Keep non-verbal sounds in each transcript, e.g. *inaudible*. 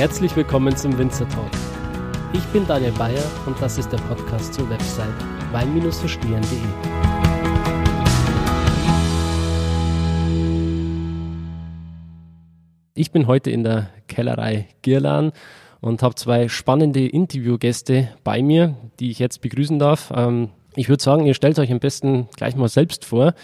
Herzlich willkommen zum Winzer Talk. Ich bin Daniel Bayer und das ist der Podcast zur Website wein-verstehen.de. Ich bin heute in der Kellerei Girlan und habe zwei spannende Interviewgäste bei mir, die ich jetzt begrüßen darf. Ähm, ich würde sagen, ihr stellt euch am besten gleich mal selbst vor.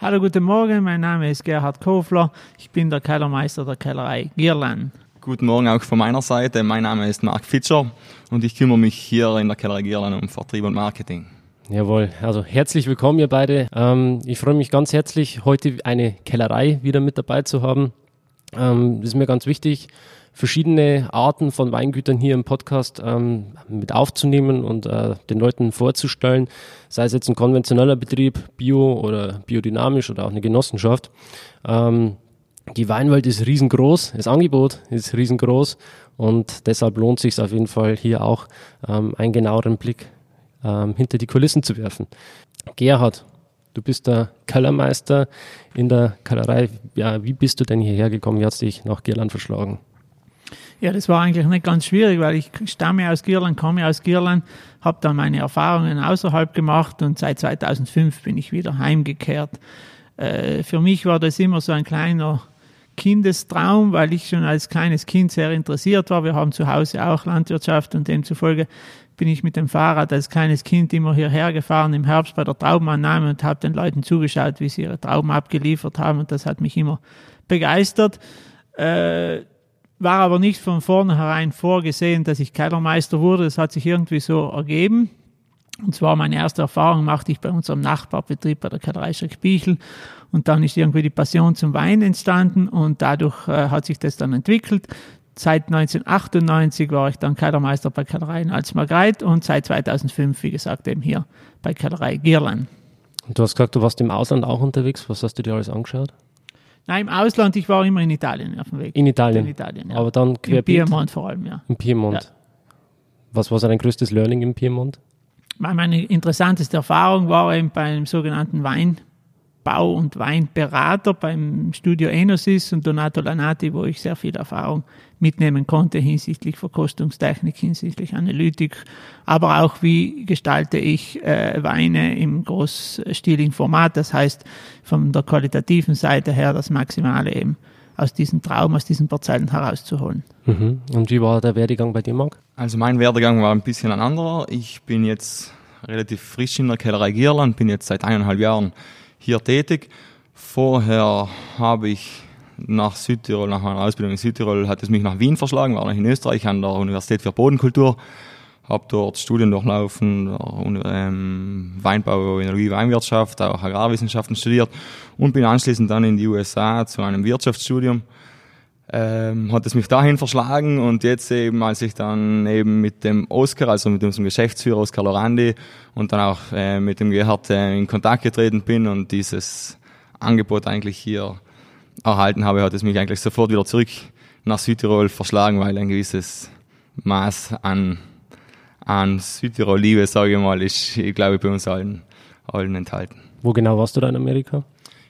Hallo, guten Morgen. Mein Name ist Gerhard Kofler. Ich bin der Kellermeister der Kellerei Girlan. Guten Morgen auch von meiner Seite. Mein Name ist Marc Fitscher und ich kümmere mich hier in der Kellerei Girlan um Vertrieb und Marketing. Jawohl, also herzlich willkommen, ihr beide. Ähm, ich freue mich ganz herzlich, heute eine Kellerei wieder mit dabei zu haben. Ähm, das ist mir ganz wichtig verschiedene Arten von Weingütern hier im Podcast ähm, mit aufzunehmen und äh, den Leuten vorzustellen, sei es jetzt ein konventioneller Betrieb, bio oder biodynamisch oder auch eine Genossenschaft. Ähm, die Weinwelt ist riesengroß, das Angebot ist riesengroß und deshalb lohnt sich auf jeden Fall hier auch ähm, einen genaueren Blick ähm, hinter die Kulissen zu werfen. Gerhard, du bist der Kellermeister in der Kellerei. Ja, wie bist du denn hierher gekommen? Wie hat es dich nach Girland verschlagen? Ja, das war eigentlich nicht ganz schwierig, weil ich stamme aus Girland, komme aus Girland, habe dann meine Erfahrungen außerhalb gemacht und seit 2005 bin ich wieder heimgekehrt. Äh, für mich war das immer so ein kleiner Kindestraum, weil ich schon als kleines Kind sehr interessiert war. Wir haben zu Hause auch Landwirtschaft und demzufolge bin ich mit dem Fahrrad als kleines Kind immer hierher gefahren im Herbst bei der Traubenannahme und habe den Leuten zugeschaut, wie sie ihre Trauben abgeliefert haben und das hat mich immer begeistert. Äh, war aber nicht von vornherein vorgesehen, dass ich Kellermeister wurde. Das hat sich irgendwie so ergeben. Und zwar meine erste Erfahrung machte ich bei unserem Nachbarbetrieb bei der Kellerei Schreck-Bichel. Und dann ist irgendwie die Passion zum Wein entstanden und dadurch äh, hat sich das dann entwickelt. Seit 1998 war ich dann Kellermeister bei Kellerei in Alsmargreit und seit 2005, wie gesagt, eben hier bei Kellerei Girlan. Und du hast gesagt, du warst im Ausland auch unterwegs. Was hast du dir alles angeschaut? Nein, im Ausland, ich war immer in Italien auf dem Weg. In Italien? In Italien, ja. Aber dann querbeet? Im Piemont vor allem, ja. Im Piemont. Ja. Was war dein größtes Learning im Piemont? Meine interessanteste Erfahrung war eben beim sogenannten Wein, Bau- und Weinberater beim Studio Enosis und Donato Lanati, wo ich sehr viel Erfahrung mitnehmen konnte hinsichtlich Verkostungstechnik, hinsichtlich Analytik, aber auch wie gestalte ich äh, Weine im großstiligen Format, das heißt von der qualitativen Seite her das Maximale eben aus diesem Traum, aus diesen Parzellen herauszuholen. Mhm. Und wie war der Werdegang bei dir, Marc? Also mein Werdegang war ein bisschen ein anderer. Ich bin jetzt relativ frisch in der Kellerei Gierland, bin jetzt seit eineinhalb Jahren hier tätig. Vorher habe ich nach Südtirol, nach meiner Ausbildung in Südtirol, hat es mich nach Wien verschlagen, war noch in Österreich an der Universität für Bodenkultur, habe dort Studien durchlaufen, ähm, Weinbau, Energie, Weinwirtschaft, auch Agrarwissenschaften studiert und bin anschließend dann in die USA zu einem Wirtschaftsstudium. Ähm, hat es mich dahin verschlagen und jetzt eben, als ich dann eben mit dem Oscar, also mit unserem Geschäftsführer Oscar Lorandi und dann auch äh, mit dem Gerhard äh, in Kontakt getreten bin und dieses Angebot eigentlich hier erhalten habe, hat es mich eigentlich sofort wieder zurück nach Südtirol verschlagen, weil ein gewisses Maß an, an Südtirol-Liebe, sage ich mal, ist, ich glaube, bei uns allen, allen enthalten. Wo genau warst du da in Amerika?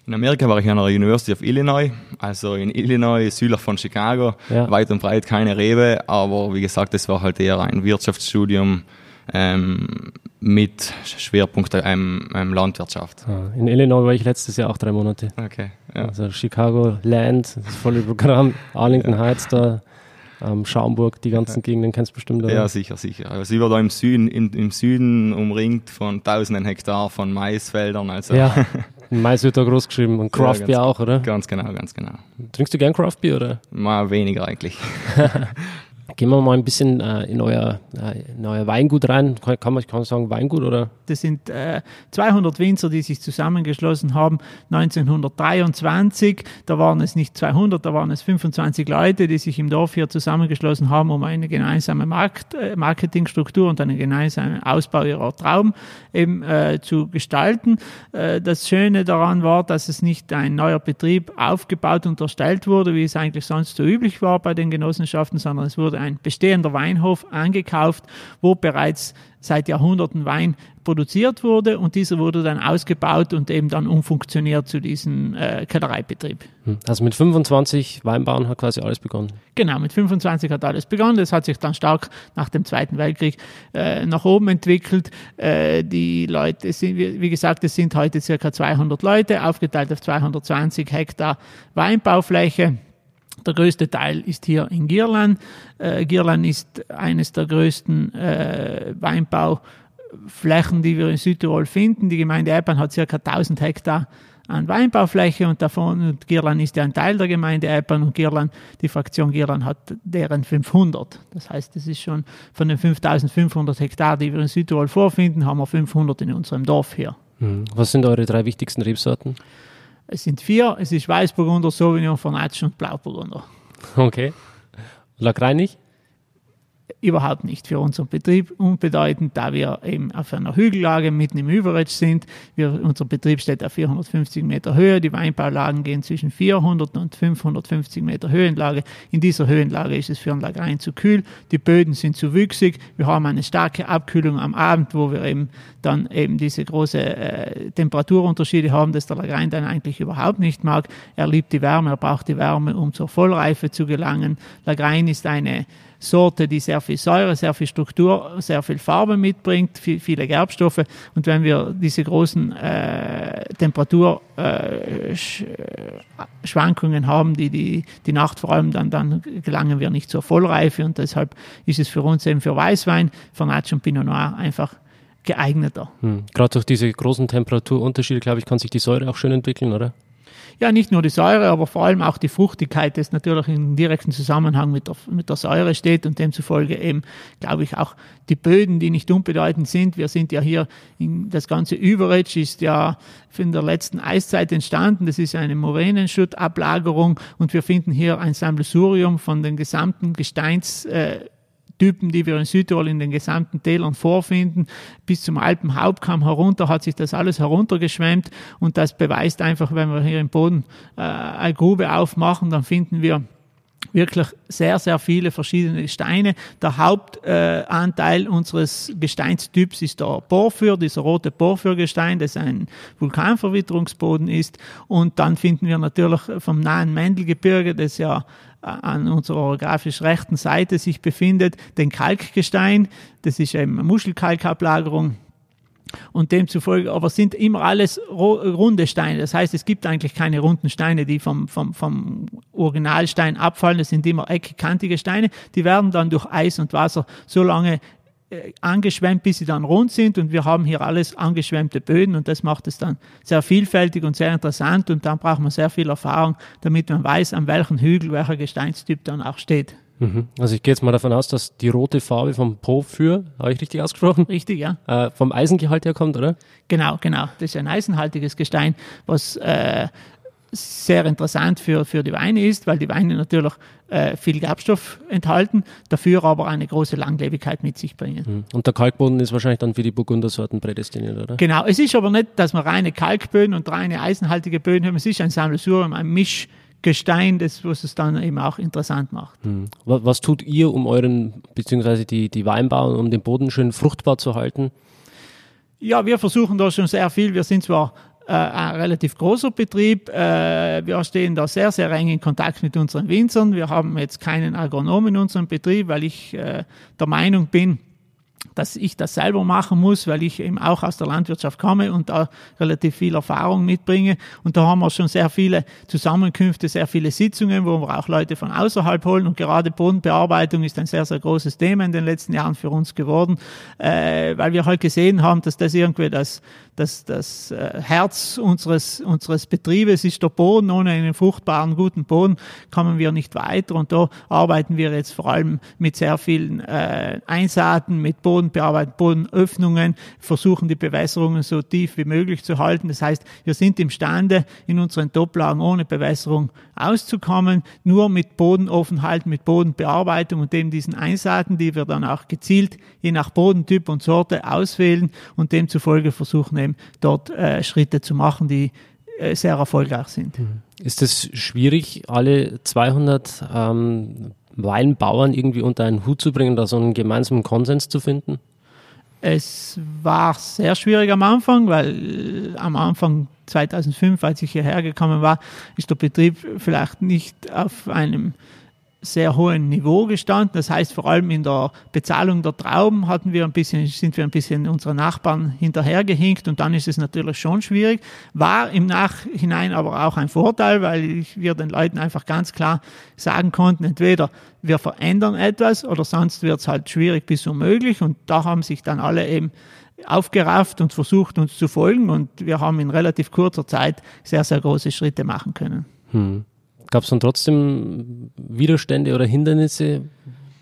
In Amerika war ich an der University of Illinois, also in Illinois, südlich von Chicago, ja. weit und breit keine Rewe, aber wie gesagt, es war halt eher ein Wirtschaftsstudium ähm, mit Schwerpunkt ähm, ähm, Landwirtschaft. Ah, in Illinois war ich letztes Jahr auch drei Monate. Okay. Ja. Also Chicago, Land, das volle Programm, Arlington ja. Heights da. Ähm, Schaumburg, die ganzen Gegenden kennst du bestimmt. Oder? Ja, sicher, sicher. Also ich war da im Süden, in, im Süden umringt von tausenden Hektar von Maisfeldern. Also ja, *laughs* Mais wird da groß geschrieben und Craft ja, Beer auch, oder? Ganz genau, ganz genau. Trinkst du gern Craft Beer, oder? Mal weniger eigentlich. *laughs* Gehen wir mal ein bisschen äh, in, euer, äh, in euer Weingut rein. Kann, kann man kann sagen Weingut oder? Das sind äh, 200 Winzer, die sich zusammengeschlossen haben 1923. Da waren es nicht 200, da waren es 25 Leute, die sich im Dorf hier zusammengeschlossen haben, um eine gemeinsame Markt, äh, Marketingstruktur und einen gemeinsamen Ausbau ihrer Trauben eben äh, zu gestalten. Äh, das Schöne daran war, dass es nicht ein neuer Betrieb aufgebaut und erstellt wurde, wie es eigentlich sonst so üblich war bei den Genossenschaften, sondern es wurde ein bestehender Weinhof angekauft, wo bereits seit Jahrhunderten Wein produziert wurde und dieser wurde dann ausgebaut und eben dann umfunktioniert zu diesem äh, Kellereibetrieb. Hm. Also mit 25 Weinbauern hat quasi alles begonnen. Genau, mit 25 hat alles begonnen. Das hat sich dann stark nach dem Zweiten Weltkrieg äh, nach oben entwickelt. Äh, die Leute sind, wie, wie gesagt, es sind heute circa 200 Leute, aufgeteilt auf 220 Hektar Weinbaufläche. Der größte Teil ist hier in Girland. Äh, Girland ist eines der größten äh, Weinbauflächen, die wir in Südtirol finden. Die Gemeinde Eppern hat circa 1000 Hektar an Weinbaufläche und davon und Girland ist ja ein Teil der Gemeinde Eppern und Girland, die Fraktion Girland hat deren 500. Das heißt, das ist schon von den 5500 Hektar, die wir in Südtirol vorfinden, haben wir 500 in unserem Dorf hier. Hm. Was sind eure drei wichtigsten Rebsorten? Es sind vier. Es ist Weißburgunder, Sauvignon, Vernatsch und Blauburgunder. Okay. Lagreinig? Überhaupt nicht für unseren Betrieb unbedeutend, da wir eben auf einer Hügellage mitten im Überetsch sind. Wir, unser Betrieb steht auf 450 Meter Höhe. Die Weinbaulagen gehen zwischen 400 und 550 Meter Höhenlage. In dieser Höhenlage ist es für ein Lagrein zu kühl. Die Böden sind zu wüchsig. Wir haben eine starke Abkühlung am Abend, wo wir eben dann eben diese große äh, Temperaturunterschiede haben, dass der Lagrein dann eigentlich überhaupt nicht mag. Er liebt die Wärme, er braucht die Wärme, um zur Vollreife zu gelangen. Lagrein ist eine Sorte, die sehr viel Säure, sehr viel Struktur, sehr viel Farbe mitbringt, viel, viele Gerbstoffe. Und wenn wir diese großen äh, Temperaturschwankungen äh, haben, die, die die Nacht vor allem, dann, dann gelangen wir nicht zur Vollreife. Und deshalb ist es für uns eben für Weißwein, für Natsch und Pinot Noir einfach geeigneter. Hm. Gerade durch diese großen Temperaturunterschiede, glaube ich, kann sich die Säure auch schön entwickeln, oder? Ja, nicht nur die Säure, aber vor allem auch die Fruchtigkeit, das natürlich in direkten Zusammenhang mit der, mit der Säure steht und demzufolge eben, glaube ich, auch die Böden, die nicht unbedeutend sind. Wir sind ja hier, in, das ganze Überetsch ist ja in der letzten Eiszeit entstanden. Das ist eine Moränenschuttablagerung und wir finden hier ein Sammelsurium von den gesamten Gesteins, äh, Typen, die wir in Südtirol in den gesamten Tälern vorfinden. Bis zum Alpenhauptkamm herunter hat sich das alles heruntergeschwemmt und das beweist einfach, wenn wir hier im Boden äh, eine Grube aufmachen, dann finden wir wirklich sehr, sehr viele verschiedene Steine. Der Hauptanteil äh, unseres Gesteinstyps ist der Porphyr, dieser rote Porphyrgestein, das ein Vulkanverwitterungsboden ist. Und dann finden wir natürlich vom nahen Mendelgebirge, das ja an unserer orografisch rechten Seite sich befindet, den Kalkgestein. Das ist eben Muschelkalkablagerung. Und demzufolge, aber sind immer alles runde Steine. Das heißt, es gibt eigentlich keine runden Steine, die vom, vom, vom Originalstein abfallen. Das sind immer eckkantige Steine. Die werden dann durch Eis und Wasser so lange äh, angeschwemmt, bis sie dann rund sind und wir haben hier alles angeschwemmte Böden und das macht es dann sehr vielfältig und sehr interessant und dann braucht man sehr viel Erfahrung, damit man weiß, an welchem Hügel welcher Gesteinstyp dann auch steht. Mhm. Also ich gehe jetzt mal davon aus, dass die rote Farbe vom Porphyr, habe ich richtig ausgesprochen? Richtig, ja. Äh, vom Eisengehalt herkommt, oder? Genau, genau. Das ist ein eisenhaltiges Gestein, was äh, sehr interessant für, für die Weine ist, weil die Weine natürlich äh, viel Gerbstoff enthalten, dafür aber eine große Langlebigkeit mit sich bringen. Hm. Und der Kalkboden ist wahrscheinlich dann für die Burgundersorten prädestiniert, oder? Genau, es ist aber nicht, dass man reine Kalkböden und reine eisenhaltige Böden haben, es ist ein Sammelsurium, ein Mischgestein, das, was es dann eben auch interessant macht. Hm. Was, was, tut ihr, um euren, beziehungsweise die, die Weinbauern, um den Boden schön fruchtbar zu halten? Ja, wir versuchen da schon sehr viel. Wir sind zwar äh, ein relativ großer Betrieb. Äh, wir stehen da sehr, sehr eng in Kontakt mit unseren Winzern. Wir haben jetzt keinen Agronom in unserem Betrieb, weil ich äh, der Meinung bin, dass ich das selber machen muss, weil ich eben auch aus der Landwirtschaft komme und da relativ viel Erfahrung mitbringe. Und da haben wir schon sehr viele Zusammenkünfte, sehr viele Sitzungen, wo wir auch Leute von außerhalb holen. Und gerade Bodenbearbeitung ist ein sehr, sehr großes Thema in den letzten Jahren für uns geworden, äh, weil wir halt gesehen haben, dass das irgendwie das das, das äh, Herz unseres, unseres Betriebes ist der Boden. Ohne einen fruchtbaren, guten Boden kommen wir nicht weiter. Und da arbeiten wir jetzt vor allem mit sehr vielen äh, Einsaaten, mit Bodenbearbeitung, Bodenöffnungen, versuchen die Bewässerungen so tief wie möglich zu halten. Das heißt, wir sind imstande, in unseren Toplagen ohne Bewässerung auszukommen, nur mit Bodenoffenheit, mit Bodenbearbeitung und dem diesen Einsaaten, die wir dann auch gezielt je nach Bodentyp und Sorte auswählen und demzufolge versuchen eben dort äh, Schritte zu machen, die äh, sehr erfolgreich sind. Ist es schwierig, alle 200 ähm, Weinbauern irgendwie unter einen Hut zu bringen, da so einen gemeinsamen Konsens zu finden? Es war sehr schwierig am Anfang, weil am Anfang 2005, als ich hierher gekommen war, ist der Betrieb vielleicht nicht auf einem sehr hohen Niveau gestanden. Das heißt, vor allem in der Bezahlung der Trauben hatten wir ein bisschen, sind wir ein bisschen unseren Nachbarn hinterhergehinkt und dann ist es natürlich schon schwierig. War im Nachhinein aber auch ein Vorteil, weil wir den Leuten einfach ganz klar sagen konnten, entweder wir verändern etwas oder sonst wird es halt schwierig bis unmöglich und da haben sich dann alle eben aufgerafft und versucht uns zu folgen und wir haben in relativ kurzer Zeit sehr, sehr große Schritte machen können. Hm. Gab es dann trotzdem Widerstände oder Hindernisse,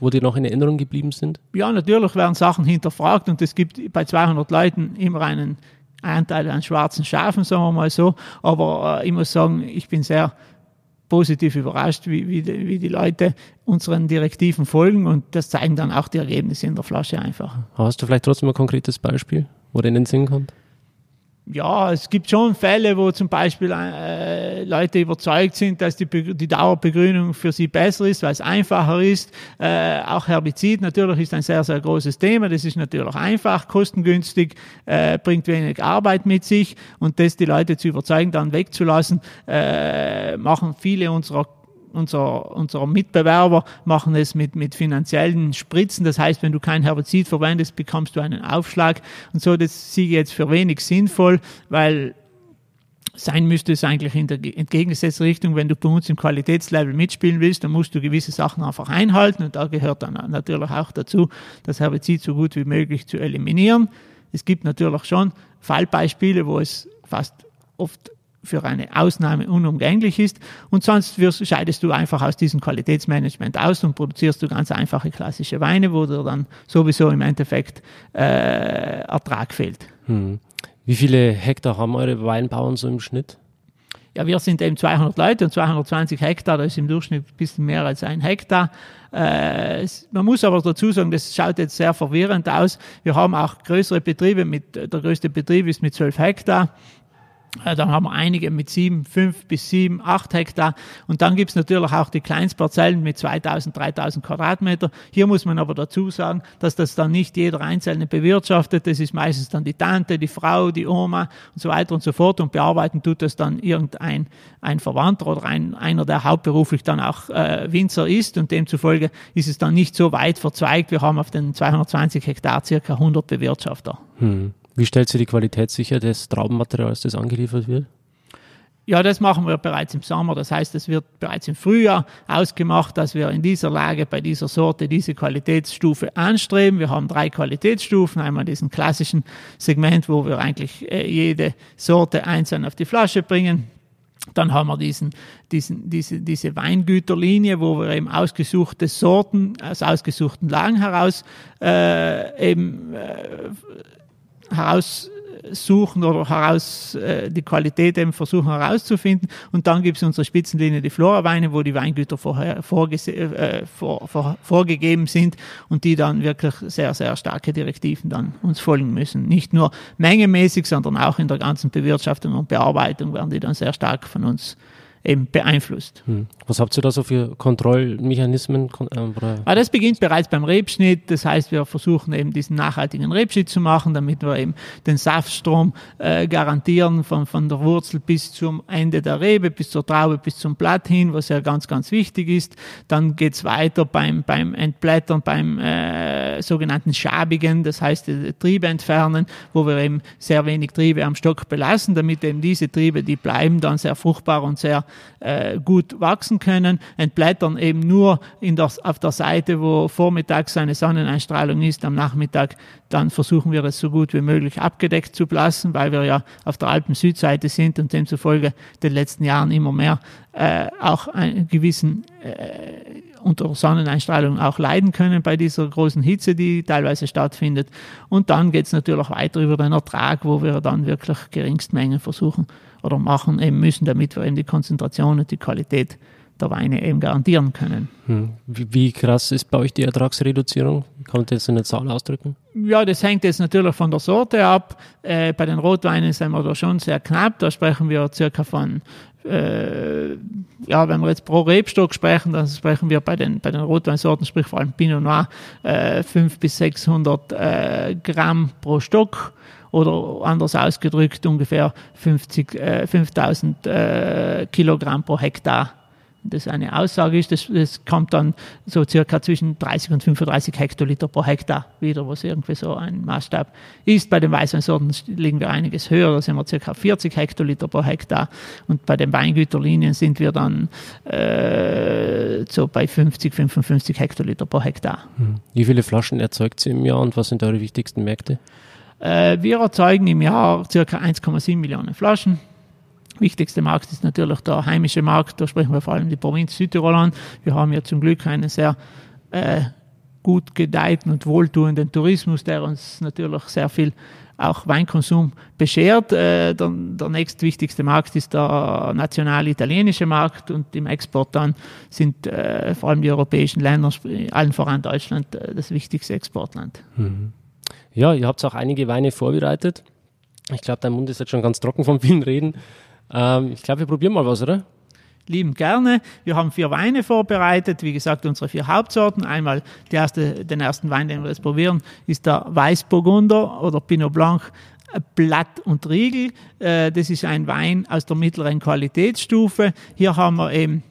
wo die noch in Erinnerung geblieben sind? Ja, natürlich werden Sachen hinterfragt und es gibt bei 200 Leuten immer einen Anteil an schwarzen Schafen, sagen wir mal so. Aber äh, ich muss sagen, ich bin sehr positiv überrascht, wie, wie, die, wie die Leute unseren Direktiven folgen und das zeigen dann auch die Ergebnisse in der Flasche einfach. Hast du vielleicht trotzdem ein konkretes Beispiel, wo der in den Sinn kommt? Ja, es gibt schon Fälle, wo zum Beispiel äh, Leute überzeugt sind, dass die, die Dauerbegrünung für sie besser ist, weil es einfacher ist. Äh, auch Herbizid natürlich ist ein sehr, sehr großes Thema. Das ist natürlich einfach, kostengünstig, äh, bringt wenig Arbeit mit sich und das die Leute zu überzeugen, dann wegzulassen, äh, machen viele unserer unser, unsere Mitbewerber machen es mit, mit finanziellen Spritzen. Das heißt, wenn du kein Herbizid verwendest, bekommst du einen Aufschlag. Und so, das sehe ich jetzt für wenig sinnvoll, weil sein müsste es eigentlich in der entgegengesetzten Richtung, wenn du bei uns im Qualitätslevel mitspielen willst, dann musst du gewisse Sachen einfach einhalten und da gehört dann natürlich auch dazu, das Herbizid so gut wie möglich zu eliminieren. Es gibt natürlich schon Fallbeispiele, wo es fast oft für eine Ausnahme unumgänglich ist. Und sonst wirst, scheidest du einfach aus diesem Qualitätsmanagement aus und produzierst du ganz einfache klassische Weine, wo dir dann sowieso im Endeffekt äh, Ertrag fehlt. Hm. Wie viele Hektar haben eure Weinbauern so im Schnitt? Ja, wir sind eben 200 Leute und 220 Hektar, das ist im Durchschnitt ein bisschen mehr als ein Hektar. Äh, es, man muss aber dazu sagen, das schaut jetzt sehr verwirrend aus. Wir haben auch größere Betriebe, mit, der größte Betrieb ist mit 12 Hektar. Äh, dann haben wir einige mit sieben, fünf bis sieben, acht Hektar. Und dann gibt's natürlich auch die Kleinstparzellen mit 2000, 3000 Quadratmeter. Hier muss man aber dazu sagen, dass das dann nicht jeder Einzelne bewirtschaftet. Das ist meistens dann die Tante, die Frau, die Oma und so weiter und so fort. Und bearbeiten tut das dann irgendein ein Verwandter oder ein, einer, der hauptberuflich dann auch äh, Winzer ist. Und demzufolge ist es dann nicht so weit verzweigt. Wir haben auf den 220 Hektar circa 100 Bewirtschafter. Hm. Wie stellt sie die Qualität sicher des Traubenmaterials, das angeliefert wird? Ja, das machen wir bereits im Sommer. Das heißt, es wird bereits im Frühjahr ausgemacht, dass wir in dieser Lage bei dieser Sorte diese Qualitätsstufe anstreben. Wir haben drei Qualitätsstufen. Einmal diesen klassischen Segment, wo wir eigentlich äh, jede Sorte einzeln auf die Flasche bringen. Dann haben wir diesen, diesen, diese, diese Weingüterlinie, wo wir eben ausgesuchte Sorten aus ausgesuchten Lagen heraus äh, eben äh, heraussuchen oder heraus äh, die Qualität eben versuchen herauszufinden. Und dann gibt es unsere Spitzenlinie, die Flora-Weine, wo die Weingüter vorher äh, vor, vor, vorgegeben sind und die dann wirklich sehr, sehr starke Direktiven dann uns folgen müssen. Nicht nur mengemäßig, sondern auch in der ganzen Bewirtschaftung und Bearbeitung werden die dann sehr stark von uns eben beeinflusst. Hm. Was habt ihr da so für Kontrollmechanismen? Äh, ah, das beginnt bereits beim Rebschnitt. Das heißt, wir versuchen eben diesen nachhaltigen Rebschnitt zu machen, damit wir eben den Saftstrom äh, garantieren von, von der Wurzel bis zum Ende der Rebe, bis zur Traube, bis zum Blatt hin, was ja ganz, ganz wichtig ist. Dann geht's weiter beim, beim Entblättern, beim äh, sogenannten Schabigen, das heißt äh, Triebe entfernen, wo wir eben sehr wenig Triebe am Stock belassen, damit eben diese Triebe, die bleiben dann sehr fruchtbar und sehr äh, gut wachsen können, entblättern eben nur in der, auf der Seite, wo vormittags eine Sonneneinstrahlung ist, am Nachmittag dann versuchen wir es so gut wie möglich abgedeckt zu lassen, weil wir ja auf der Alpen-Südseite sind und demzufolge den letzten Jahren immer mehr äh, auch einen gewissen äh, unter Sonneneinstrahlung auch leiden können bei dieser großen Hitze, die teilweise stattfindet. Und dann geht es natürlich weiter über den Ertrag, wo wir dann wirklich Geringstmengen versuchen oder machen eben müssen, damit wir eben die Konzentration und die Qualität der Weine eben garantieren können. Hm. Wie, wie, krass ist bei euch die Ertragsreduzierung? Kann man das in eine Zahl ausdrücken? Ja, das hängt jetzt natürlich von der Sorte ab. Äh, bei den Rotweinen sind wir da schon sehr knapp. Da sprechen wir circa von äh, ja, wenn wir jetzt pro Rebstock sprechen, dann sprechen wir bei den, bei den Rotweinsorten, sprich vor allem Pinot Noir, äh, 500 bis 600 äh, Gramm pro Stock oder anders ausgedrückt ungefähr 50, äh, 5000 äh, Kilogramm pro Hektar das eine Aussage ist, das, das kommt dann so circa zwischen 30 und 35 Hektoliter pro Hektar wieder, was irgendwie so ein Maßstab ist. Bei den Weißweinsorten liegen wir einiges höher, da sind wir circa 40 Hektoliter pro Hektar und bei den Weingüterlinien sind wir dann äh, so bei 50, 55 Hektoliter pro Hektar. Hm. Wie viele Flaschen erzeugt sie im Jahr und was sind eure wichtigsten Märkte? Äh, wir erzeugen im Jahr circa 1,7 Millionen Flaschen Wichtigster Markt ist natürlich der heimische Markt, da sprechen wir vor allem die Provinz Südtirol an. Wir haben ja zum Glück einen sehr äh, gut gedeihten und wohltuenden Tourismus, der uns natürlich sehr viel auch Weinkonsum beschert. Äh, der, der nächstwichtigste Markt ist der national italienische Markt und im Export dann sind äh, vor allem die europäischen Länder, allen voran Deutschland, äh, das wichtigste Exportland. Mhm. Ja, ihr habt auch einige Weine vorbereitet. Ich glaube, dein Mund ist jetzt schon ganz trocken vom vielen Reden. Ähm, ich glaube, wir probieren mal was, oder? Lieben gerne. Wir haben vier Weine vorbereitet. Wie gesagt, unsere vier Hauptsorten. Einmal erste, den ersten Wein, den wir jetzt probieren, ist der Weißburgunder oder Pinot Blanc Blatt und Riegel. Äh, das ist ein Wein aus der mittleren Qualitätsstufe. Hier haben wir eben,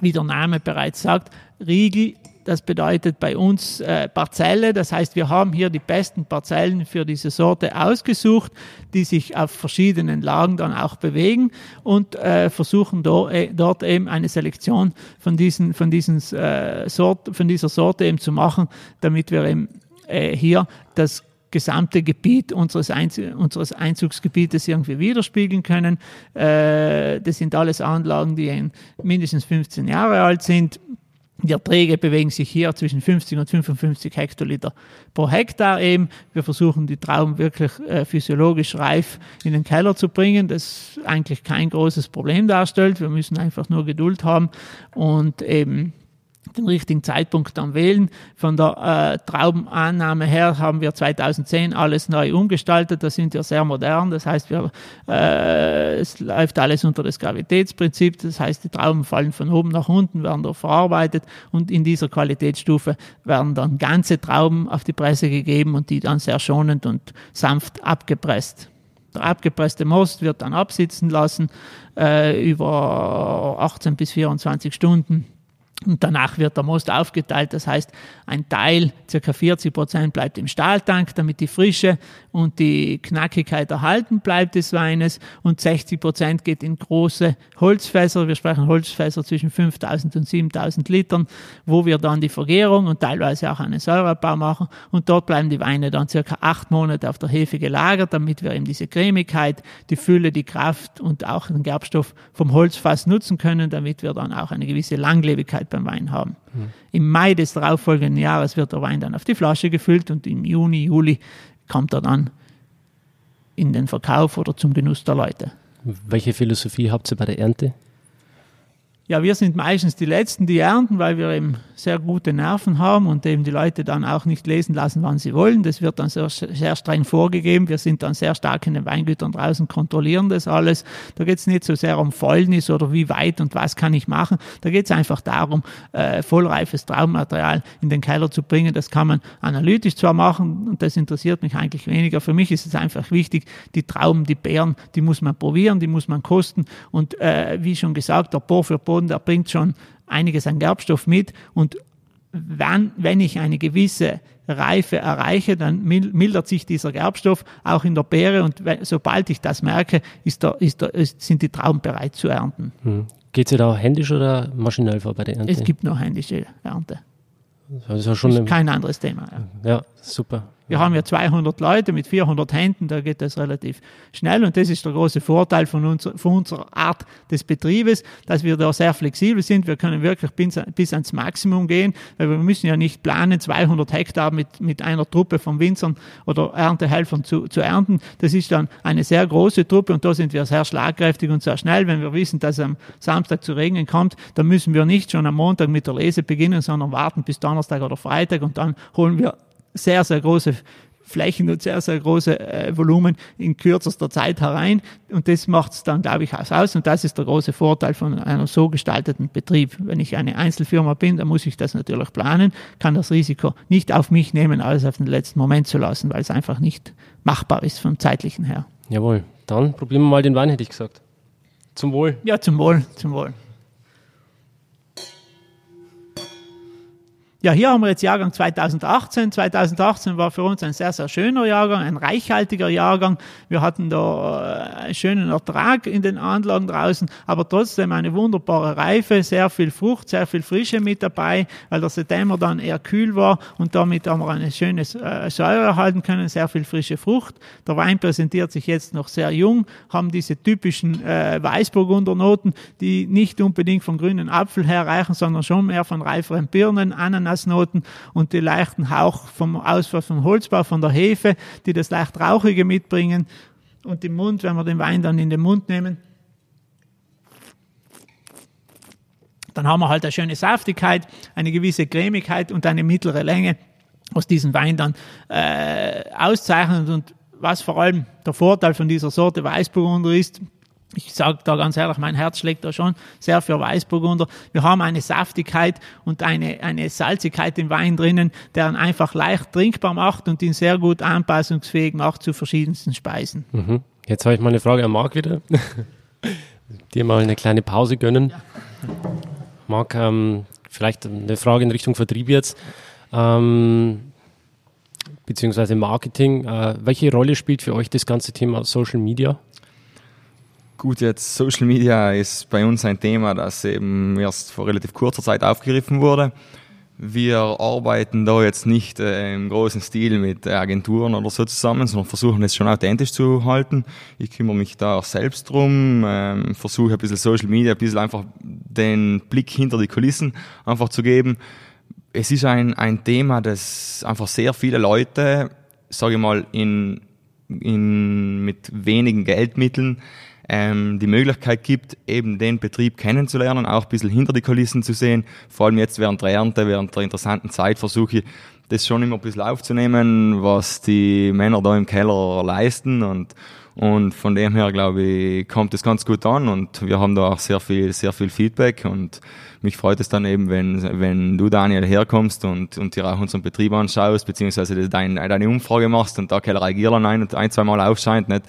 wie der Name bereits sagt, Riegel das bedeutet bei uns äh, Parzelle. Das heißt, wir haben hier die besten Parzellen für diese Sorte ausgesucht, die sich auf verschiedenen Lagen dann auch bewegen und äh, versuchen do, äh, dort eben eine Selektion von, diesen, von, diesen, äh, Sort, von dieser Sorte eben zu machen, damit wir eben äh, hier das gesamte Gebiet unseres, Einz unseres Einzugsgebietes irgendwie widerspiegeln können. Äh, das sind alles Anlagen, die mindestens 15 Jahre alt sind. Die Erträge bewegen sich hier zwischen 50 und 55 Hektoliter pro Hektar eben. Wir versuchen die Trauben wirklich äh, physiologisch reif in den Keller zu bringen, das eigentlich kein großes Problem darstellt. Wir müssen einfach nur Geduld haben und eben den richtigen Zeitpunkt dann wählen. Von der äh, Traubenannahme her haben wir 2010 alles neu umgestaltet. Da sind wir sehr modern. Das heißt, wir, äh, es läuft alles unter das Gravitätsprinzip. Das heißt, die Trauben fallen von oben nach unten, werden dort verarbeitet und in dieser Qualitätsstufe werden dann ganze Trauben auf die Presse gegeben und die dann sehr schonend und sanft abgepresst. Der abgepresste Most wird dann absitzen lassen äh, über 18 bis 24 Stunden und danach wird der Most aufgeteilt. Das heißt, ein Teil, circa 40 Prozent, bleibt im Stahltank, damit die Frische und die Knackigkeit erhalten bleibt des Weines. Und 60 Prozent geht in große Holzfässer. Wir sprechen Holzfässer zwischen 5000 und 7000 Litern, wo wir dann die Vergärung und teilweise auch einen Säureabbau machen. Und dort bleiben die Weine dann circa acht Monate auf der Hefe gelagert, damit wir eben diese Cremigkeit, die Fülle, die Kraft und auch den Gerbstoff vom Holzfass nutzen können, damit wir dann auch eine gewisse Langlebigkeit beim Wein haben. Mhm. Im Mai des darauffolgenden Jahres wird der Wein dann auf die Flasche gefüllt und im Juni, Juli kommt er dann in den Verkauf oder zum Genuss der Leute. Welche Philosophie habt ihr bei der Ernte? Ja, wir sind meistens die Letzten, die ernten, weil wir eben sehr gute Nerven haben und eben die Leute dann auch nicht lesen lassen, wann sie wollen. Das wird dann sehr, sehr streng vorgegeben. Wir sind dann sehr stark in den Weingütern draußen, kontrollieren das alles. Da geht es nicht so sehr um Fäulnis oder wie weit und was kann ich machen. Da geht es einfach darum, äh, vollreifes Traummaterial in den Keller zu bringen. Das kann man analytisch zwar machen und das interessiert mich eigentlich weniger. Für mich ist es einfach wichtig, die Trauben, die Beeren, die muss man probieren, die muss man kosten und äh, wie schon gesagt, der Bohr für Bohr Boden, der bringt schon einiges an Gerbstoff mit und wenn, wenn ich eine gewisse Reife erreiche, dann mildert sich dieser Gerbstoff auch in der Beere und sobald ich das merke, ist der, ist der, sind die Trauben bereit zu ernten. Hm. Geht es da händisch oder maschinell vor bei der Ernte? Es gibt nur händische Ernte. Das ist, schon ist kein anderes Thema. Ja, ja super. Wir haben ja 200 Leute mit 400 Händen, da geht das relativ schnell und das ist der große Vorteil von, uns, von unserer Art des Betriebes, dass wir da sehr flexibel sind. Wir können wirklich bis, bis ans Maximum gehen, weil wir müssen ja nicht planen, 200 Hektar mit, mit einer Truppe von Winzern oder Erntehelfern zu, zu ernten. Das ist dann eine sehr große Truppe und da sind wir sehr schlagkräftig und sehr schnell. Wenn wir wissen, dass am Samstag zu regnen kommt, dann müssen wir nicht schon am Montag mit der Lese beginnen, sondern warten bis Donnerstag oder Freitag und dann holen wir sehr, sehr große Flächen und sehr, sehr große äh, Volumen in kürzester Zeit herein. Und das macht es dann, glaube ich, aus. Und das ist der große Vorteil von einem so gestalteten Betrieb. Wenn ich eine Einzelfirma bin, dann muss ich das natürlich planen, kann das Risiko nicht auf mich nehmen, alles auf den letzten Moment zu lassen, weil es einfach nicht machbar ist vom zeitlichen her. Jawohl, dann probieren wir mal den Wein, hätte ich gesagt. Zum Wohl. Ja, zum Wohl, zum Wohl. Ja, hier haben wir jetzt Jahrgang 2018. 2018 war für uns ein sehr, sehr schöner Jahrgang, ein reichhaltiger Jahrgang. Wir hatten da äh, einen schönen Ertrag in den Anlagen draußen, aber trotzdem eine wunderbare Reife, sehr viel Frucht, sehr viel Frische mit dabei, weil der September dann eher kühl war und damit haben wir eine schöne äh, Säure erhalten können, sehr viel frische Frucht. Der Wein präsentiert sich jetzt noch sehr jung, haben diese typischen äh, Weißburgundernoten, die nicht unbedingt vom grünen Apfel her reichen, sondern schon mehr von reiferen Birnen, Ananas, Ananasnoten und die leichten Hauch vom Ausfall von Holzbau, von der Hefe, die das leicht Rauchige mitbringen. Und im Mund, wenn wir den Wein dann in den Mund nehmen, dann haben wir halt eine schöne Saftigkeit, eine gewisse Cremigkeit und eine mittlere Länge, was diesen Wein dann äh, auszeichnet und was vor allem der Vorteil von dieser Sorte Weißburgunder ist, ich sage da ganz ehrlich, mein Herz schlägt da schon sehr für Weißburgunder. Wir haben eine Saftigkeit und eine, eine Salzigkeit im Wein drinnen, der ihn einfach leicht trinkbar macht und ihn sehr gut anpassungsfähig macht zu verschiedensten Speisen. Mhm. Jetzt habe ich mal eine Frage an Marc wieder. *laughs* Dir mal eine kleine Pause gönnen. Ja. Marc, ähm, vielleicht eine Frage in Richtung Vertrieb jetzt. Ähm, beziehungsweise Marketing. Äh, welche Rolle spielt für euch das ganze Thema Social Media? Gut, jetzt Social Media ist bei uns ein Thema, das eben erst vor relativ kurzer Zeit aufgegriffen wurde. Wir arbeiten da jetzt nicht äh, im großen Stil mit Agenturen oder so zusammen, sondern versuchen es schon authentisch zu halten. Ich kümmere mich da auch selbst drum, ähm, versuche ein bisschen Social Media, ein bisschen einfach den Blick hinter die Kulissen einfach zu geben. Es ist ein, ein Thema, das einfach sehr viele Leute, sage ich mal, in, in, mit wenigen Geldmitteln ähm, die Möglichkeit gibt, eben den Betrieb kennenzulernen, auch ein bisschen hinter die Kulissen zu sehen. Vor allem jetzt während der Ernte, während der interessanten Zeit versuche ich, das schon immer ein bisschen aufzunehmen, was die Männer da im Keller leisten und und von dem her, glaube ich, kommt es ganz gut an und wir haben da auch sehr viel, sehr viel Feedback und mich freut es dann eben, wenn, wenn du, Daniel, herkommst und, und dir auch unseren Betrieb anschaust, beziehungsweise dein, deine Umfrage machst und da Kellerei Gierland ein, ein zwei Mal aufscheint, nicht?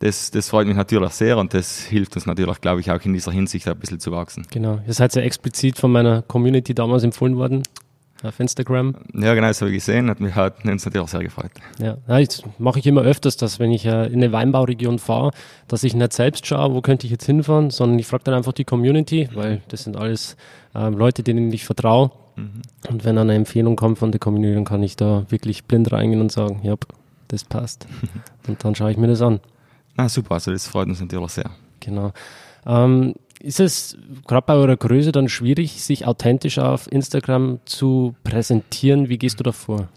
Das, das freut mich natürlich sehr und das hilft uns natürlich, glaube ich, auch in dieser Hinsicht ein bisschen zu wachsen. Genau. Ihr seid ja explizit von meiner Community damals empfohlen worden auf Instagram. Ja, genau, das habe ich gesehen, hat mich hat uns natürlich auch sehr gefreut. Ja, das mache ich immer öfters, dass wenn ich äh, in eine Weinbauregion fahre, dass ich nicht selbst schaue, wo könnte ich jetzt hinfahren, sondern ich frage dann einfach die Community, weil das sind alles äh, Leute, denen ich vertraue. Mhm. Und wenn eine Empfehlung kommt von der Community, dann kann ich da wirklich blind reingehen und sagen, ja, das passt. *laughs* und dann schaue ich mir das an. Ah, super, also das freut uns natürlich sehr. Genau. Ähm, ist es gerade bei eurer Größe dann schwierig, sich authentisch auf Instagram zu präsentieren? Wie gehst du da vor?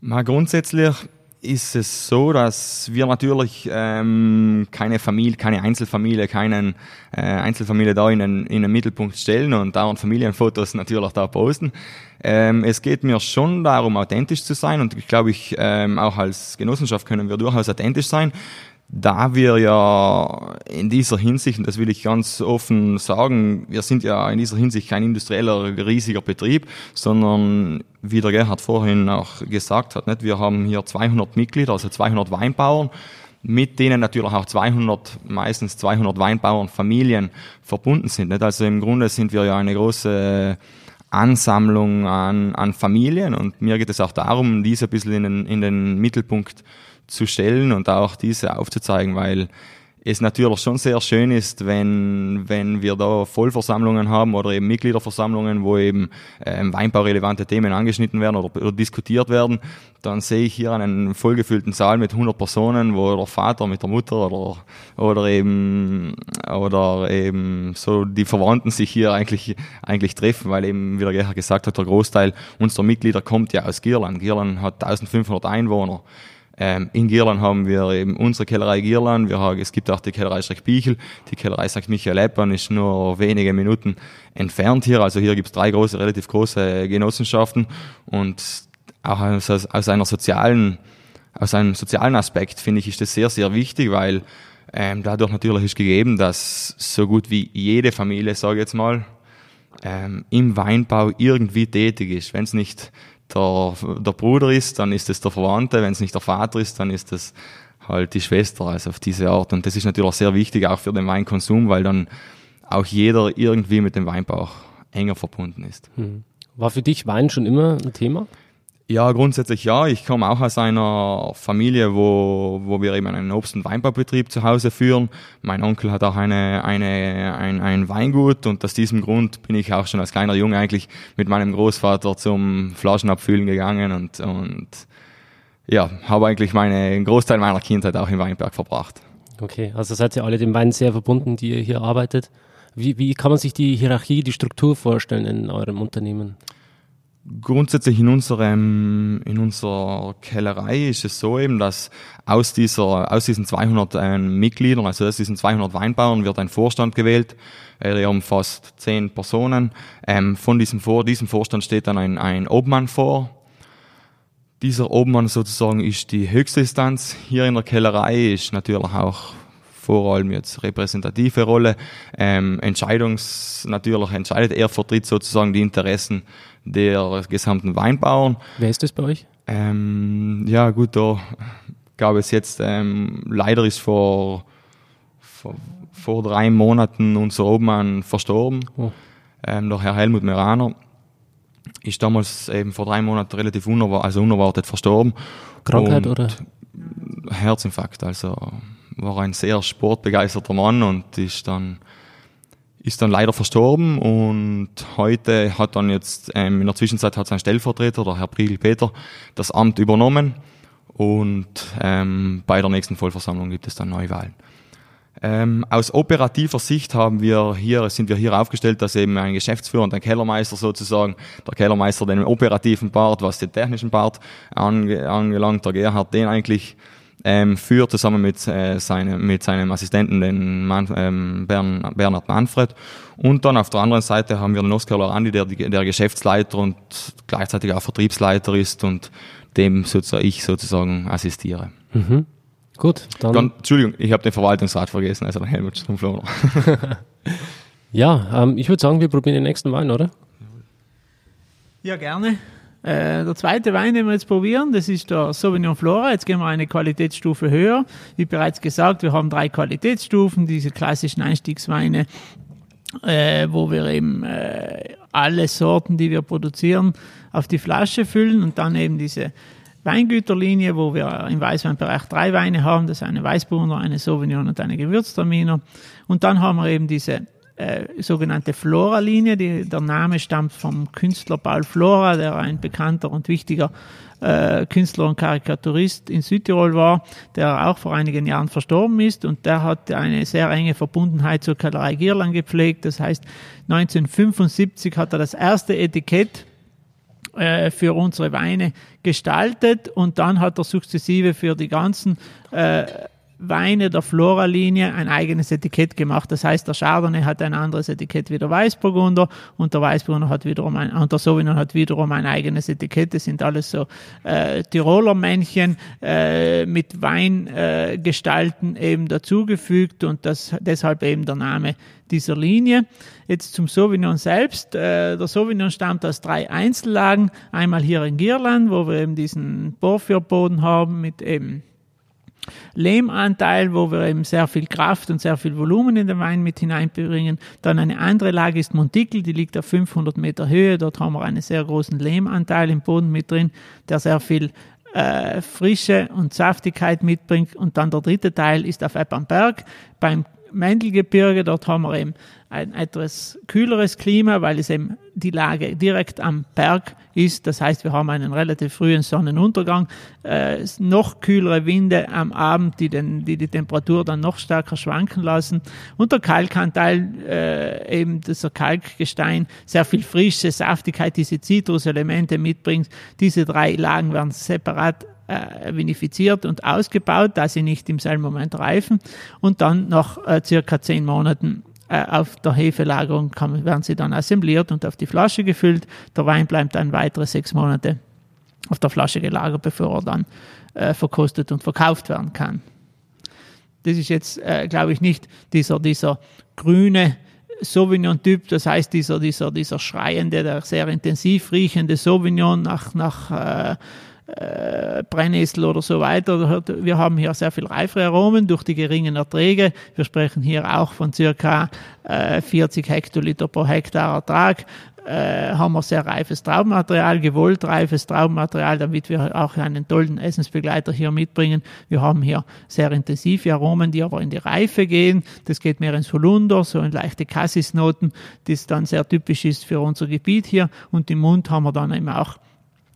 Mal grundsätzlich ist es so, dass wir natürlich ähm, keine Familie, keine Einzelfamilie, keinen äh, Einzelfamilie da in den, in den Mittelpunkt stellen und dauernd Familienfotos natürlich da posten. Ähm, es geht mir schon darum, authentisch zu sein und ich glaube, ich ähm, auch als Genossenschaft können wir durchaus authentisch sein da wir ja in dieser Hinsicht, und das will ich ganz offen sagen, wir sind ja in dieser Hinsicht kein industrieller, riesiger Betrieb, sondern wie der Gerhard vorhin auch gesagt hat, nicht, wir haben hier 200 Mitglieder, also 200 Weinbauern, mit denen natürlich auch 200, meistens 200 Weinbauernfamilien verbunden sind. Nicht? Also im Grunde sind wir ja eine große Ansammlung an, an Familien und mir geht es auch darum, diese ein bisschen in den, in den Mittelpunkt zu stellen und auch diese aufzuzeigen, weil es natürlich schon sehr schön ist, wenn, wenn wir da Vollversammlungen haben oder eben Mitgliederversammlungen, wo eben ähm, weinbaurelevante Themen angeschnitten werden oder, oder, diskutiert werden, dann sehe ich hier einen vollgefüllten Saal mit 100 Personen, wo der Vater mit der Mutter oder, oder eben, oder eben so die Verwandten sich hier eigentlich, eigentlich treffen, weil eben, wie der Gerhard gesagt hat, der Großteil unserer Mitglieder kommt ja aus Gierland. Gierland hat 1500 Einwohner. Ähm, in Gierland haben wir eben unsere Kellerei Gierland, wir haben, es gibt auch die Kellerei Streckbichel, die Kellerei St. Michael Eppern ist nur wenige Minuten entfernt hier, also hier gibt es drei große, relativ große Genossenschaften und auch aus, aus einer sozialen aus einem sozialen Aspekt finde ich, ist das sehr, sehr wichtig, weil ähm, dadurch natürlich ist gegeben, dass so gut wie jede Familie, sage ich jetzt mal, ähm, im Weinbau irgendwie tätig ist. Wenn es nicht der, der Bruder ist, dann ist es der Verwandte, wenn es nicht der Vater ist, dann ist es halt die Schwester, also auf diese Art. Und das ist natürlich sehr wichtig auch für den Weinkonsum, weil dann auch jeder irgendwie mit dem Weinbau enger verbunden ist. Hm. War für dich Wein schon immer ein Thema? Ja, grundsätzlich ja. Ich komme auch aus einer Familie, wo, wo wir eben einen Obst- und Weinbaubetrieb zu Hause führen. Mein Onkel hat auch eine, eine, ein, ein Weingut und aus diesem Grund bin ich auch schon als kleiner Junge eigentlich mit meinem Großvater zum Flaschenabfüllen gegangen und, und ja, habe eigentlich meine, einen Großteil meiner Kindheit auch im Weinberg verbracht. Okay, also seid ihr alle dem Wein sehr verbunden, die ihr hier arbeitet. Wie, wie kann man sich die Hierarchie, die Struktur vorstellen in eurem Unternehmen? Grundsätzlich in unserem, in unserer Kellerei ist es so eben, dass aus dieser, aus diesen 200 äh, Mitgliedern, also aus diesen 200 Weinbauern wird ein Vorstand gewählt. Äh, der umfasst zehn Personen. Ähm, von diesem, vor, diesem Vorstand steht dann ein, ein Obmann vor. Dieser Obmann sozusagen ist die höchste Instanz hier in der Kellerei, ist natürlich auch vor allem jetzt repräsentative Rolle. Ähm, Entscheidungs, natürlich entscheidet er, vertritt sozusagen die Interessen der gesamten Weinbauern. Wer ist das bei euch? Ähm, ja, gut, da gab es jetzt, ähm, leider ist vor, vor, vor, drei Monaten unser Obmann verstorben, oh. ähm, der Herr Helmut Meraner. Ist damals eben vor drei Monaten relativ unerwartet, also unerwartet verstorben. Krankheit oder? Herzinfarkt, also war ein sehr sportbegeisterter Mann und ist dann ist dann leider verstorben und heute hat dann jetzt, ähm, in der Zwischenzeit hat sein Stellvertreter, der Herr Priegel Peter, das Amt übernommen und ähm, bei der nächsten Vollversammlung gibt es dann Neuwahlen. Ähm, aus operativer Sicht haben wir hier, sind wir hier aufgestellt, dass eben ein Geschäftsführer und ein Kellermeister sozusagen, der Kellermeister den operativen Part, was den technischen Part ange angelangt, der Gerhard den eigentlich ähm, führt zusammen mit, äh, seine, mit seinem Assistenten, den Man, ähm, Bern, Bernhard Manfred. Und dann auf der anderen Seite haben wir den Oskar Lorandi, der, der Geschäftsleiter und gleichzeitig auch Vertriebsleiter ist und dem sozusagen ich sozusagen assistiere. Mhm. Gut, dann. dann Entschuldigung, ich habe den Verwaltungsrat vergessen, also den Helmut Strumpflohner. *laughs* ja, ähm, ich würde sagen, wir probieren den nächsten Wein, oder? Ja, gerne. Äh, der zweite Wein, den wir jetzt probieren, das ist der Sauvignon Flora. Jetzt gehen wir eine Qualitätsstufe höher. Wie bereits gesagt, wir haben drei Qualitätsstufen, diese klassischen Einstiegsweine, äh, wo wir eben äh, alle Sorten, die wir produzieren, auf die Flasche füllen und dann eben diese Weingüterlinie, wo wir im Weißweinbereich drei Weine haben. Das ist eine Weißburgunder, eine Sauvignon und eine Gewürztraminer. Und dann haben wir eben diese äh, sogenannte Flora-Linie. Der Name stammt vom Künstler Paul Flora, der ein bekannter und wichtiger äh, Künstler und Karikaturist in Südtirol war, der auch vor einigen Jahren verstorben ist und der hat eine sehr enge Verbundenheit zur Kellerei Gierland gepflegt. Das heißt, 1975 hat er das erste Etikett äh, für unsere Weine gestaltet und dann hat er sukzessive für die ganzen äh, Weine der Flora-Linie ein eigenes Etikett gemacht. Das heißt, der Chardonnay hat ein anderes Etikett wie der Weißburgunder und der Weißburgunder hat wiederum ein, und der Sauvignon hat wiederum ein eigenes Etikett. Das sind alles so äh, Tiroler Männchen äh, mit Weingestalten äh, eben dazugefügt und das deshalb eben der Name dieser Linie. Jetzt zum Sauvignon selbst. Äh, der Sauvignon stammt aus drei Einzellagen. Einmal hier in Girland, wo wir eben diesen Porphyrboden haben mit eben Lehmanteil, wo wir eben sehr viel Kraft und sehr viel Volumen in den Wein mit hineinbringen. Dann eine andere Lage ist Montikel, die liegt auf 500 Meter Höhe. Dort haben wir einen sehr großen Lehmanteil im Boden mit drin, der sehr viel äh, Frische und Saftigkeit mitbringt. Und dann der dritte Teil ist auf Eppernberg beim Mendelgebirge. Dort haben wir eben ein etwas kühleres Klima, weil es eben die Lage direkt am Berg ist. Das heißt, wir haben einen relativ frühen Sonnenuntergang, äh, noch kühlere Winde am Abend, die, den, die die Temperatur dann noch stärker schwanken lassen. Und der Kalkanteil, äh, eben dieser Kalkgestein, sehr viel Frische, Saftigkeit, diese Zitruselemente mitbringt. Diese drei Lagen werden separat äh, vinifiziert und ausgebaut, da sie nicht im selben Moment reifen. Und dann nach äh, circa zehn Monaten äh, auf der Hefelagerung kann, werden sie dann assembliert und auf die Flasche gefüllt. Der Wein bleibt dann weitere sechs Monate auf der Flasche gelagert, bevor er dann äh, verkostet und verkauft werden kann. Das ist jetzt, äh, glaube ich, nicht dieser, dieser grüne Sauvignon-Typ, das heißt dieser, dieser, dieser schreiende, der sehr intensiv riechende Sauvignon nach, nach äh, äh, Brennnessel oder so weiter. Wir haben hier sehr viel reifere Aromen durch die geringen Erträge. Wir sprechen hier auch von circa äh, 40 Hektoliter pro Hektar Ertrag. Äh, haben wir sehr reifes Traubenmaterial, gewollt reifes Traubenmaterial, damit wir auch einen tollen Essensbegleiter hier mitbringen. Wir haben hier sehr intensive Aromen, die aber in die Reife gehen. Das geht mehr ins Holunder, so in leichte Cassisnoten, das dann sehr typisch ist für unser Gebiet hier. Und im Mund haben wir dann eben auch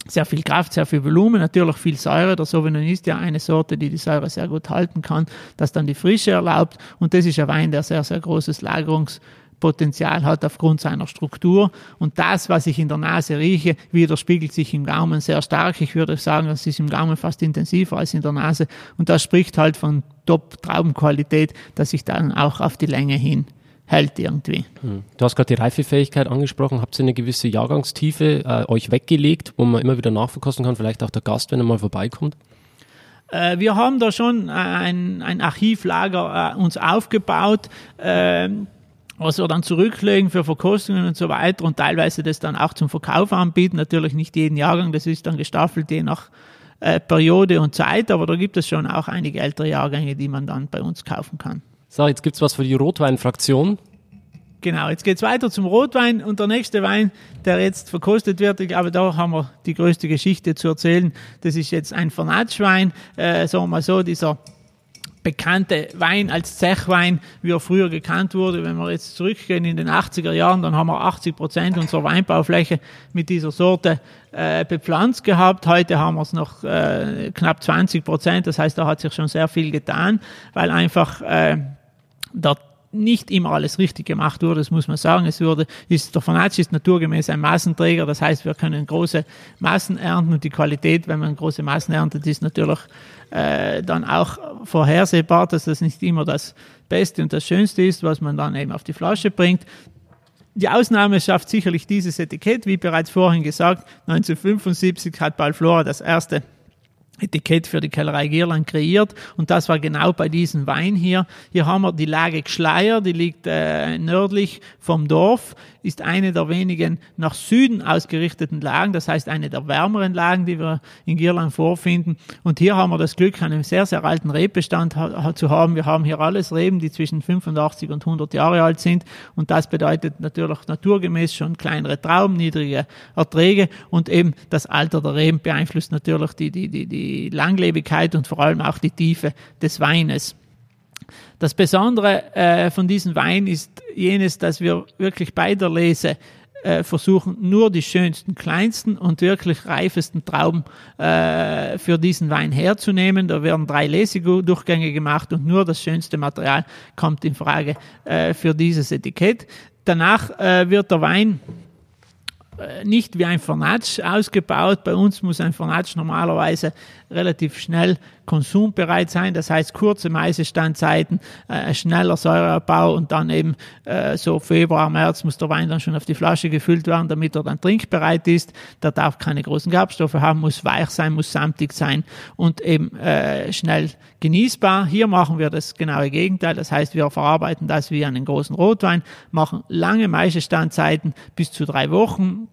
sehr viel Kraft, sehr viel Volumen, natürlich viel Säure. Der Sauvignon ist ja eine Sorte, die die Säure sehr gut halten kann, das dann die Frische erlaubt. Und das ist ein Wein, der sehr, sehr großes Lagerungspotenzial hat aufgrund seiner Struktur. Und das, was ich in der Nase rieche, widerspiegelt sich im Gaumen sehr stark. Ich würde sagen, es ist im Gaumen fast intensiver als in der Nase. Und das spricht halt von Top-Traubenqualität, dass ich dann auch auf die Länge hin hält irgendwie. Hm. Du hast gerade die Reifefähigkeit angesprochen. Habt ihr eine gewisse Jahrgangstiefe äh, euch weggelegt, wo man immer wieder nachverkosten kann, vielleicht auch der Gast, wenn er mal vorbeikommt? Äh, wir haben da schon ein, ein Archivlager äh, uns aufgebaut. Äh, was wir dann zurücklegen für Verkostungen und so weiter und teilweise das dann auch zum Verkauf anbieten. Natürlich nicht jeden Jahrgang, das ist dann gestaffelt je nach äh, Periode und Zeit, aber da gibt es schon auch einige ältere Jahrgänge, die man dann bei uns kaufen kann. So, jetzt gibt es was für die Rotweinfraktion. Genau, jetzt geht es weiter zum Rotwein und der nächste Wein, der jetzt verkostet wird, ich glaube, da haben wir die größte Geschichte zu erzählen. Das ist jetzt ein Vernatschwein, äh, sagen wir mal so, dieser bekannte Wein als Zechwein, wie er früher gekannt wurde. Wenn wir jetzt zurückgehen in den 80er Jahren, dann haben wir 80 Prozent unserer Weinbaufläche mit dieser Sorte äh, bepflanzt gehabt. Heute haben wir es noch äh, knapp 20 Prozent. Das heißt, da hat sich schon sehr viel getan, weil einfach äh, dort nicht immer alles richtig gemacht wurde, das muss man sagen. Es wurde, ist, der Fanatsch ist naturgemäß ein Massenträger, das heißt, wir können große Massen ernten und die Qualität, wenn man große Massen erntet, ist natürlich äh, dann auch vorhersehbar, dass das nicht immer das Beste und das Schönste ist, was man dann eben auf die Flasche bringt. Die Ausnahme schafft sicherlich dieses Etikett, wie bereits vorhin gesagt, 1975 hat Balflora das erste Etikett für die Kellerei Gierland kreiert und das war genau bei diesem Wein hier. Hier haben wir die Lage Gschleier, die liegt äh, nördlich vom Dorf, ist eine der wenigen nach Süden ausgerichteten Lagen, das heißt eine der wärmeren Lagen, die wir in Gierland vorfinden. Und hier haben wir das Glück, einen sehr, sehr alten Rebbestand ha zu haben. Wir haben hier alles Reben, die zwischen 85 und 100 Jahre alt sind und das bedeutet natürlich naturgemäß schon kleinere Trauben, niedrige Erträge und eben das Alter der Reben beeinflusst natürlich die, die, die, die die Langlebigkeit und vor allem auch die Tiefe des Weines. Das Besondere äh, von diesem Wein ist jenes, dass wir wirklich bei der Lese äh, versuchen, nur die schönsten, kleinsten und wirklich reifesten Trauben äh, für diesen Wein herzunehmen. Da werden drei Lesedurchgänge gemacht und nur das schönste Material kommt in Frage äh, für dieses Etikett. Danach äh, wird der Wein äh, nicht wie ein Vernatsch ausgebaut. Bei uns muss ein Vernatsch normalerweise relativ schnell konsumbereit sein. Das heißt kurze Maisestandzeiten, äh, schneller Säureabbau und dann eben äh, so Februar, März muss der Wein dann schon auf die Flasche gefüllt werden, damit er dann trinkbereit ist. Der darf keine großen Gerbstoffe haben, muss weich sein, muss samtig sein und eben äh, schnell genießbar. Hier machen wir das genaue Gegenteil. Das heißt, wir verarbeiten das wie einen großen Rotwein, machen lange Maisestandzeiten bis zu drei Wochen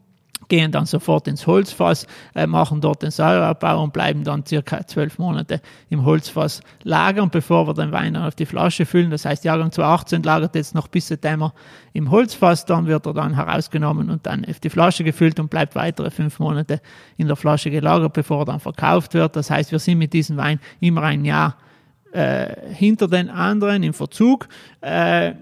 gehen dann sofort ins Holzfass, äh, machen dort den Säureabbau und bleiben dann circa zwölf Monate im Holzfass lagern, bevor wir den Wein dann auf die Flasche füllen. Das heißt, Jahrgang 2018 lagert jetzt noch bis September im Holzfass, dann wird er dann herausgenommen und dann auf die Flasche gefüllt und bleibt weitere fünf Monate in der Flasche gelagert, bevor er dann verkauft wird. Das heißt, wir sind mit diesem Wein immer ein Jahr äh, hinter den anderen im Verzug. Äh,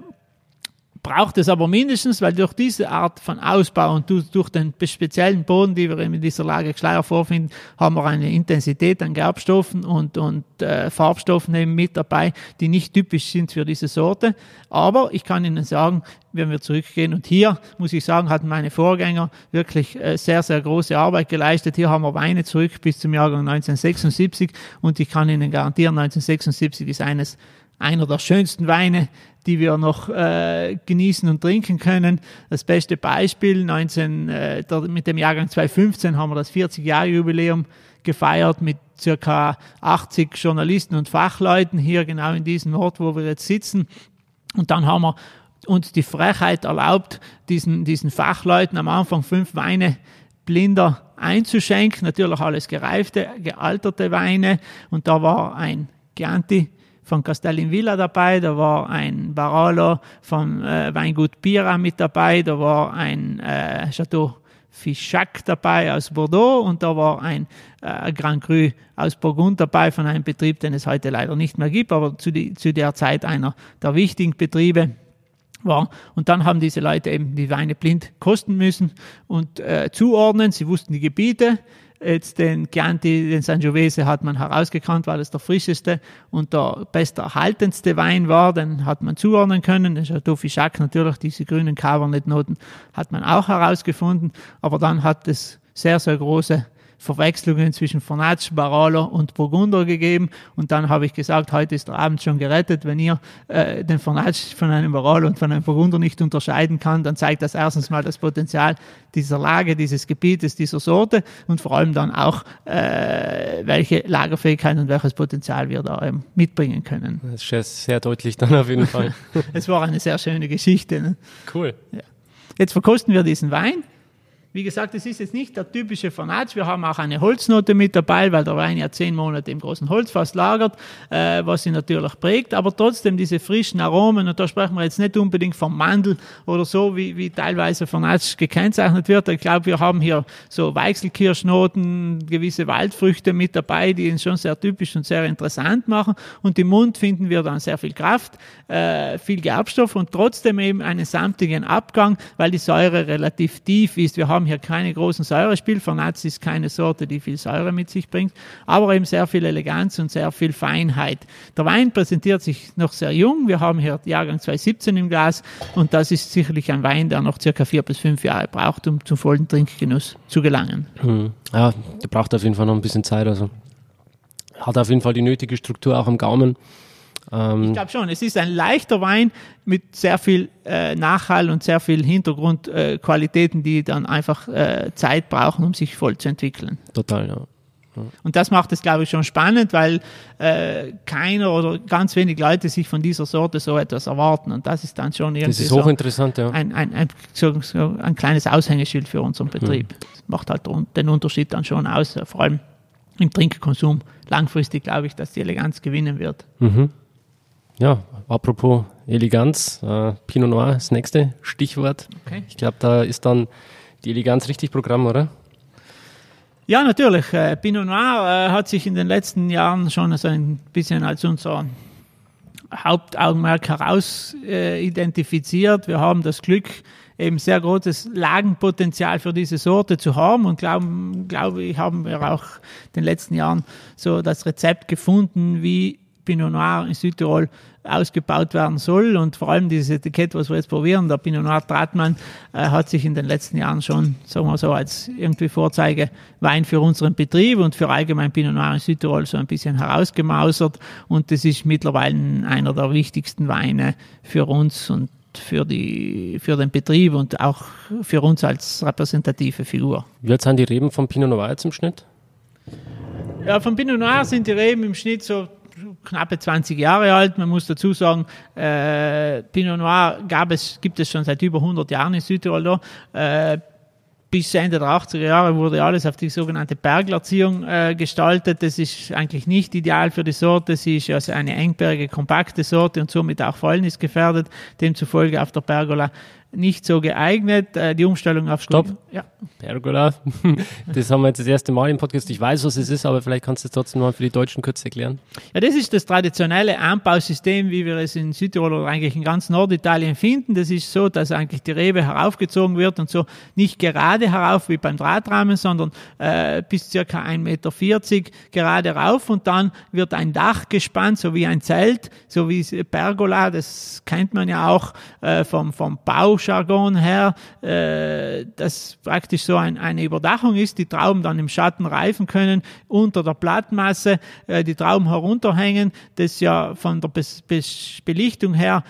braucht es aber mindestens, weil durch diese Art von Ausbau und durch den speziellen Boden, die wir in dieser Lage Schleier vorfinden, haben wir eine Intensität an Gerbstoffen und, und äh, Farbstoffen eben mit dabei, die nicht typisch sind für diese Sorte. Aber ich kann Ihnen sagen, wenn wir zurückgehen, und hier muss ich sagen, hatten meine Vorgänger wirklich äh, sehr, sehr große Arbeit geleistet. Hier haben wir Weine zurück bis zum Jahrgang 1976 und ich kann Ihnen garantieren, 1976 ist eines einer der schönsten Weine, die wir noch äh, genießen und trinken können. Das beste Beispiel, 19, äh, mit dem Jahrgang 2015 haben wir das 40-Jahre-Jubiläum gefeiert mit circa 80 Journalisten und Fachleuten hier genau in diesem Ort, wo wir jetzt sitzen. Und dann haben wir uns die Frechheit erlaubt, diesen, diesen Fachleuten am Anfang fünf Weine blinder einzuschenken. Natürlich alles gereifte, gealterte Weine. Und da war ein Chianti von Castellin Villa dabei, da war ein Barolo vom äh, Weingut Pira mit dabei, da war ein äh, Chateau Fichac dabei aus Bordeaux und da war ein äh, Grand Cru aus Burgund dabei von einem Betrieb, den es heute leider nicht mehr gibt, aber zu, die, zu der Zeit einer der wichtigen Betriebe war. Und dann haben diese Leute eben die Weine blind kosten müssen und äh, zuordnen. Sie wussten die Gebiete, Jetzt den Chianti, den Sangiovese hat man herausgekannt, weil es der frischeste und der besterhaltendste Wein war. Den hat man zuordnen können. Der Chateau Fichac natürlich, diese grünen Cabernet-Noten hat man auch herausgefunden. Aber dann hat es sehr, sehr große Verwechslungen zwischen Fornatsch, Barolo und Burgunder gegeben. Und dann habe ich gesagt, heute ist der Abend schon gerettet. Wenn ihr äh, den Fornatsch von einem Barolo und von einem Burgunder nicht unterscheiden kann, dann zeigt das erstens mal das Potenzial dieser Lage, dieses Gebietes, dieser Sorte und vor allem dann auch, äh, welche Lagerfähigkeit und welches Potenzial wir da ähm, mitbringen können. Das ist sehr deutlich dann auf jeden Fall. *laughs* es war eine sehr schöne Geschichte. Ne? Cool. Ja. Jetzt verkosten wir diesen Wein. Wie gesagt, es ist jetzt nicht der typische Fanatsch. Wir haben auch eine Holznote mit dabei, weil der Wein ja zehn Monate im großen Holzfass lagert, äh, was ihn natürlich prägt. Aber trotzdem diese frischen Aromen, und da sprechen wir jetzt nicht unbedingt vom Mandel oder so, wie, wie teilweise Fanatsch gekennzeichnet wird. Ich glaube, wir haben hier so Weichselkirschnoten, gewisse Waldfrüchte mit dabei, die ihn schon sehr typisch und sehr interessant machen. Und im Mund finden wir dann sehr viel Kraft, äh, viel Gerbstoff und trotzdem eben einen samtigen Abgang, weil die Säure relativ tief ist. Wir haben haben hier keine großen Säurespiel. Vernatz ist keine Sorte, die viel Säure mit sich bringt, aber eben sehr viel Eleganz und sehr viel Feinheit. Der Wein präsentiert sich noch sehr jung. Wir haben hier Jahrgang 2017 im Glas und das ist sicherlich ein Wein, der noch circa vier bis fünf Jahre braucht, um zum vollen Trinkgenuss zu gelangen. Hm. Ja, der braucht auf jeden Fall noch ein bisschen Zeit. Also hat auf jeden Fall die nötige Struktur auch am Gaumen. Ähm ich glaube schon, es ist ein leichter Wein mit sehr viel äh, Nachhall und sehr viel Hintergrundqualitäten, äh, die dann einfach äh, Zeit brauchen, um sich voll zu entwickeln. Total, ja. Und das macht es, glaube ich, schon spannend, weil äh, keiner oder ganz wenig Leute sich von dieser Sorte so etwas erwarten. Und das ist dann schon irgendwie das ist hochinteressant, so ja. ein, ein, ein, so, so ein kleines Aushängeschild für unseren Betrieb. Mhm. Das macht halt den Unterschied dann schon aus, vor allem im Trinkkonsum. Langfristig glaube ich, dass die Eleganz gewinnen wird. Mhm. Ja, apropos Eleganz, äh, Pinot Noir, das nächste Stichwort. Okay. Ich glaube, da ist dann die Eleganz richtig Programm, oder? Ja, natürlich. Äh, Pinot Noir äh, hat sich in den letzten Jahren schon so ein bisschen als unser Hauptaugenmerk heraus äh, identifiziert. Wir haben das Glück, eben sehr großes Lagenpotenzial für diese Sorte zu haben und glaube ich, haben wir auch in den letzten Jahren so das Rezept gefunden, wie Pinot Noir in Südtirol ausgebaut werden soll. Und vor allem dieses Etikett, was wir jetzt probieren, der Pinot Noir Tratmann, äh, hat sich in den letzten Jahren schon, sagen wir so, als irgendwie Vorzeigewein für unseren Betrieb und für allgemein Pinot Noir in Südtirol so ein bisschen herausgemausert. Und das ist mittlerweile einer der wichtigsten Weine für uns und für, die, für den Betrieb und auch für uns als repräsentative Figur. Wie alt sind die Reben vom Pinot Noir jetzt im Schnitt? Ja, vom Pinot Noir sind die Reben im Schnitt so knappe 20 Jahre alt. Man muss dazu sagen, äh, Pinot Noir gab es, gibt es schon seit über 100 Jahren in Südtirol. Äh, bis Ende der 80er Jahre wurde alles auf die sogenannte Berglerziehung äh, gestaltet. Das ist eigentlich nicht ideal für die Sorte. Sie ist also eine engbergige, kompakte Sorte und somit auch fäulnisgefährdet. Demzufolge auf der Pergola nicht so geeignet. Äh, die Umstellung auf Stopp. Ja. Pergola. *laughs* Das haben wir jetzt das erste Mal im Podcast. Ich weiß, was es ist, aber vielleicht kannst du es trotzdem mal für die Deutschen kurz erklären. Ja, das ist das traditionelle Anbausystem, wie wir es in Südtirol oder eigentlich in ganz Norditalien finden. Das ist so, dass eigentlich die Rebe heraufgezogen wird und so nicht gerade herauf wie beim Drahtrahmen, sondern äh, bis circa 1,40 Meter gerade rauf und dann wird ein Dach gespannt, so wie ein Zelt, so wie Pergola, das kennt man ja auch äh, vom, vom Bau Fachjargon her, äh, dass praktisch so ein, eine Überdachung ist, die Trauben dann im Schatten reifen können, unter der Blattmasse äh, die Trauben herunterhängen, das ja von der Be Be Belichtung her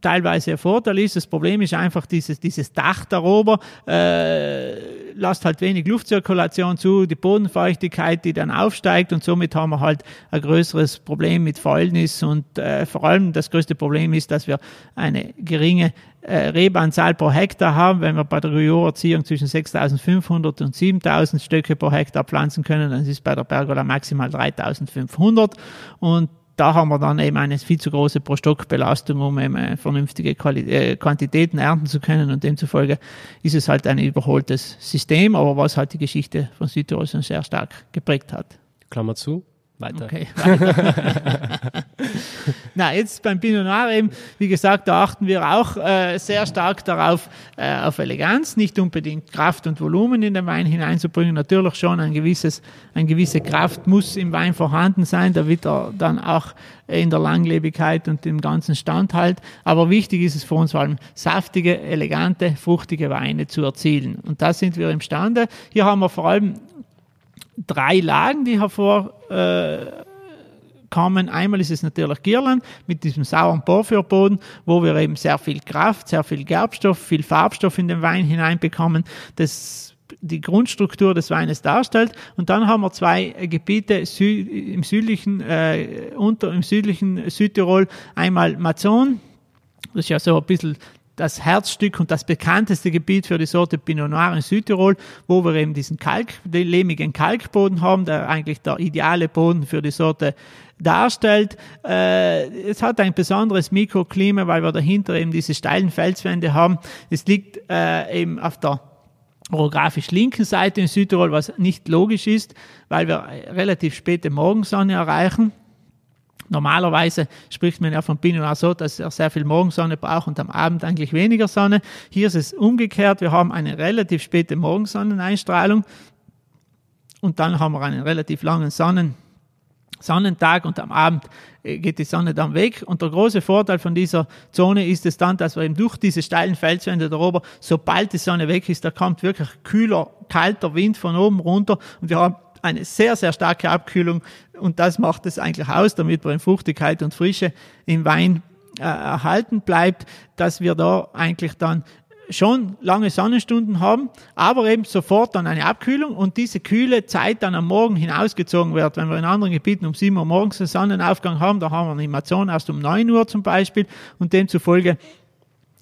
teilweise ein Vorteil ist. Das Problem ist einfach dieses, dieses Dach darüber, äh, lasst halt wenig Luftzirkulation zu, die Bodenfeuchtigkeit, die dann aufsteigt. Und somit haben wir halt ein größeres Problem mit Fäulnis. Und äh, vor allem das größte Problem ist, dass wir eine geringe äh, Rebanzahl pro Hektar haben. Wenn wir bei der Guyot-Erziehung zwischen 6.500 und 7.000 Stöcke pro Hektar pflanzen können, dann ist es bei der Pergola maximal 3.500 und da haben wir dann eben eine viel zu große Pro-Stock-Belastung, um eben vernünftige Quali äh, Quantitäten ernten zu können und demzufolge ist es halt ein überholtes System, aber was halt die Geschichte von Südtirol schon sehr stark geprägt hat. Klammer zu. Weiter. Okay, *laughs* weiter. Na, jetzt beim Pinot Noir eben, wie gesagt, da achten wir auch äh, sehr stark darauf, äh, auf Eleganz, nicht unbedingt Kraft und Volumen in den Wein hineinzubringen. Natürlich schon ein gewisses, eine gewisse Kraft muss im Wein vorhanden sein, damit er dann auch in der Langlebigkeit und dem ganzen Stand halt. Aber wichtig ist es für uns vor allem, saftige, elegante, fruchtige Weine zu erzielen. Und da sind wir imstande. Hier haben wir vor allem drei Lagen, die hervorkommen. Äh, Einmal ist es natürlich Girland mit diesem sauren Porphyrboden, wo wir eben sehr viel Kraft, sehr viel Gerbstoff, viel Farbstoff in den Wein hineinbekommen, das die Grundstruktur des Weines darstellt. Und dann haben wir zwei Gebiete im südlichen, äh, unter, im südlichen Südtirol, einmal Mazon, das ist ja so ein bisschen das Herzstück und das bekannteste Gebiet für die Sorte Pinot Noir in Südtirol, wo wir eben diesen Kalk, den lehmigen Kalkboden haben, der eigentlich der ideale Boden für die Sorte darstellt. Äh, es hat ein besonderes Mikroklima, weil wir dahinter eben diese steilen Felswände haben. Es liegt äh, eben auf der orografisch linken Seite in Südtirol, was nicht logisch ist, weil wir relativ späte Morgensonne erreichen. Normalerweise spricht man ja von Pinot Noir so, dass er sehr viel Morgensonne braucht und am Abend eigentlich weniger Sonne. Hier ist es umgekehrt. Wir haben eine relativ späte Morgensonneneinstrahlung und dann haben wir einen relativ langen Sonnen Sonnentag und am Abend äh, geht die Sonne dann weg. Und der große Vorteil von dieser Zone ist es dann, dass wir eben durch diese steilen Felswände darüber, sobald die Sonne weg ist, da kommt wirklich kühler, kalter Wind von oben runter und wir haben eine sehr, sehr starke Abkühlung und das macht es eigentlich aus, damit wir in Fruchtigkeit und Frische im Wein äh, erhalten bleibt, dass wir da eigentlich dann schon lange Sonnenstunden haben, aber eben sofort dann eine Abkühlung und diese kühle Zeit dann am Morgen hinausgezogen wird. Wenn wir in anderen Gebieten um 7 Uhr morgens einen Sonnenaufgang haben, da haben wir eine Animation erst um 9 Uhr zum Beispiel und demzufolge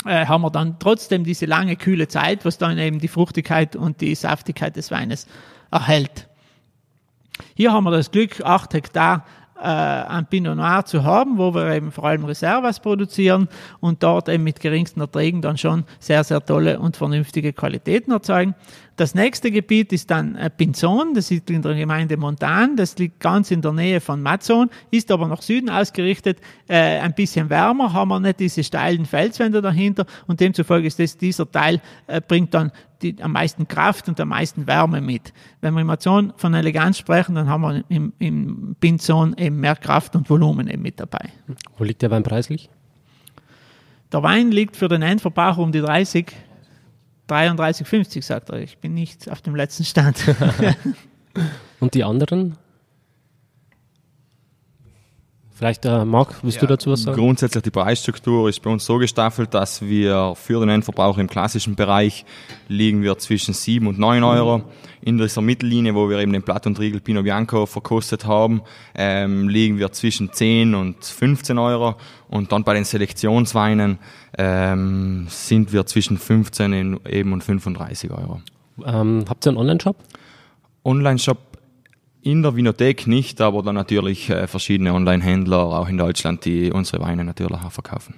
äh, haben wir dann trotzdem diese lange kühle Zeit, was dann eben die Fruchtigkeit und die Saftigkeit des Weines erhält. Hier haben wir das Glück, 8 Hektar äh, an Pinot Noir zu haben, wo wir eben vor allem Reservas produzieren und dort eben mit geringsten Erträgen dann schon sehr, sehr tolle und vernünftige Qualitäten erzeugen. Das nächste Gebiet ist dann äh, Pinzon, das liegt in der Gemeinde Montan, das liegt ganz in der Nähe von Mazzon, ist aber nach Süden ausgerichtet, äh, ein bisschen wärmer, haben wir nicht diese steilen Felswände dahinter und demzufolge ist das, dieser Teil, äh, bringt dann die, am meisten Kraft und am meisten Wärme mit. Wenn wir in Mazzon von Eleganz sprechen, dann haben wir im, im Pinzon eben mehr Kraft und Volumen eben mit dabei. Wo liegt der Wein preislich? Der Wein liegt für den Endverbraucher um die 30 33,50 sagt er. Ich bin nicht auf dem letzten Stand. *laughs* *laughs* Und die anderen? Vielleicht, äh, Marc, willst ja, du dazu was sagen? Grundsätzlich die Preisstruktur ist bei uns so gestaffelt, dass wir für den Endverbraucher im klassischen Bereich liegen wir zwischen 7 und 9 Euro. In dieser Mittellinie, wo wir eben den Platt und Riegel Pinot Bianco verkostet haben, ähm, liegen wir zwischen 10 und 15 Euro. Und dann bei den Selektionsweinen ähm, sind wir zwischen 15 eben und 35 Euro. Ähm, habt ihr einen Online-Shop? Online-Shop in der Winothek nicht, aber dann natürlich äh, verschiedene Online-Händler auch in Deutschland, die unsere Weine natürlich auch verkaufen.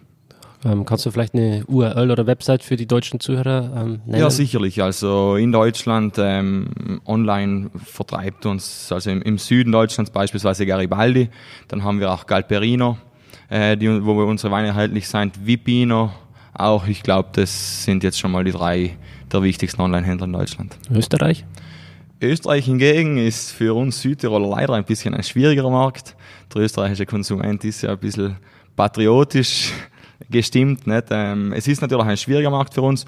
Ähm, kannst du vielleicht eine URL oder Website für die deutschen Zuhörer ähm, nennen? Ja, sicherlich. Also in Deutschland ähm, online vertreibt uns, also im, im, Süden Deutschlands beispielsweise Garibaldi. Dann haben wir auch Galperino, äh, die, wo wir unsere Weine erhältlich sind. Vipino auch. Ich glaube, das sind jetzt schon mal die drei der wichtigsten Online-Händler in Deutschland. Österreich? Österreich hingegen ist für uns Südtiroler leider ein bisschen ein schwierigerer Markt. Der österreichische Konsument ist ja ein bisschen patriotisch, *laughs* gestimmt. Nicht? Ähm, es ist natürlich ein schwieriger Markt für uns.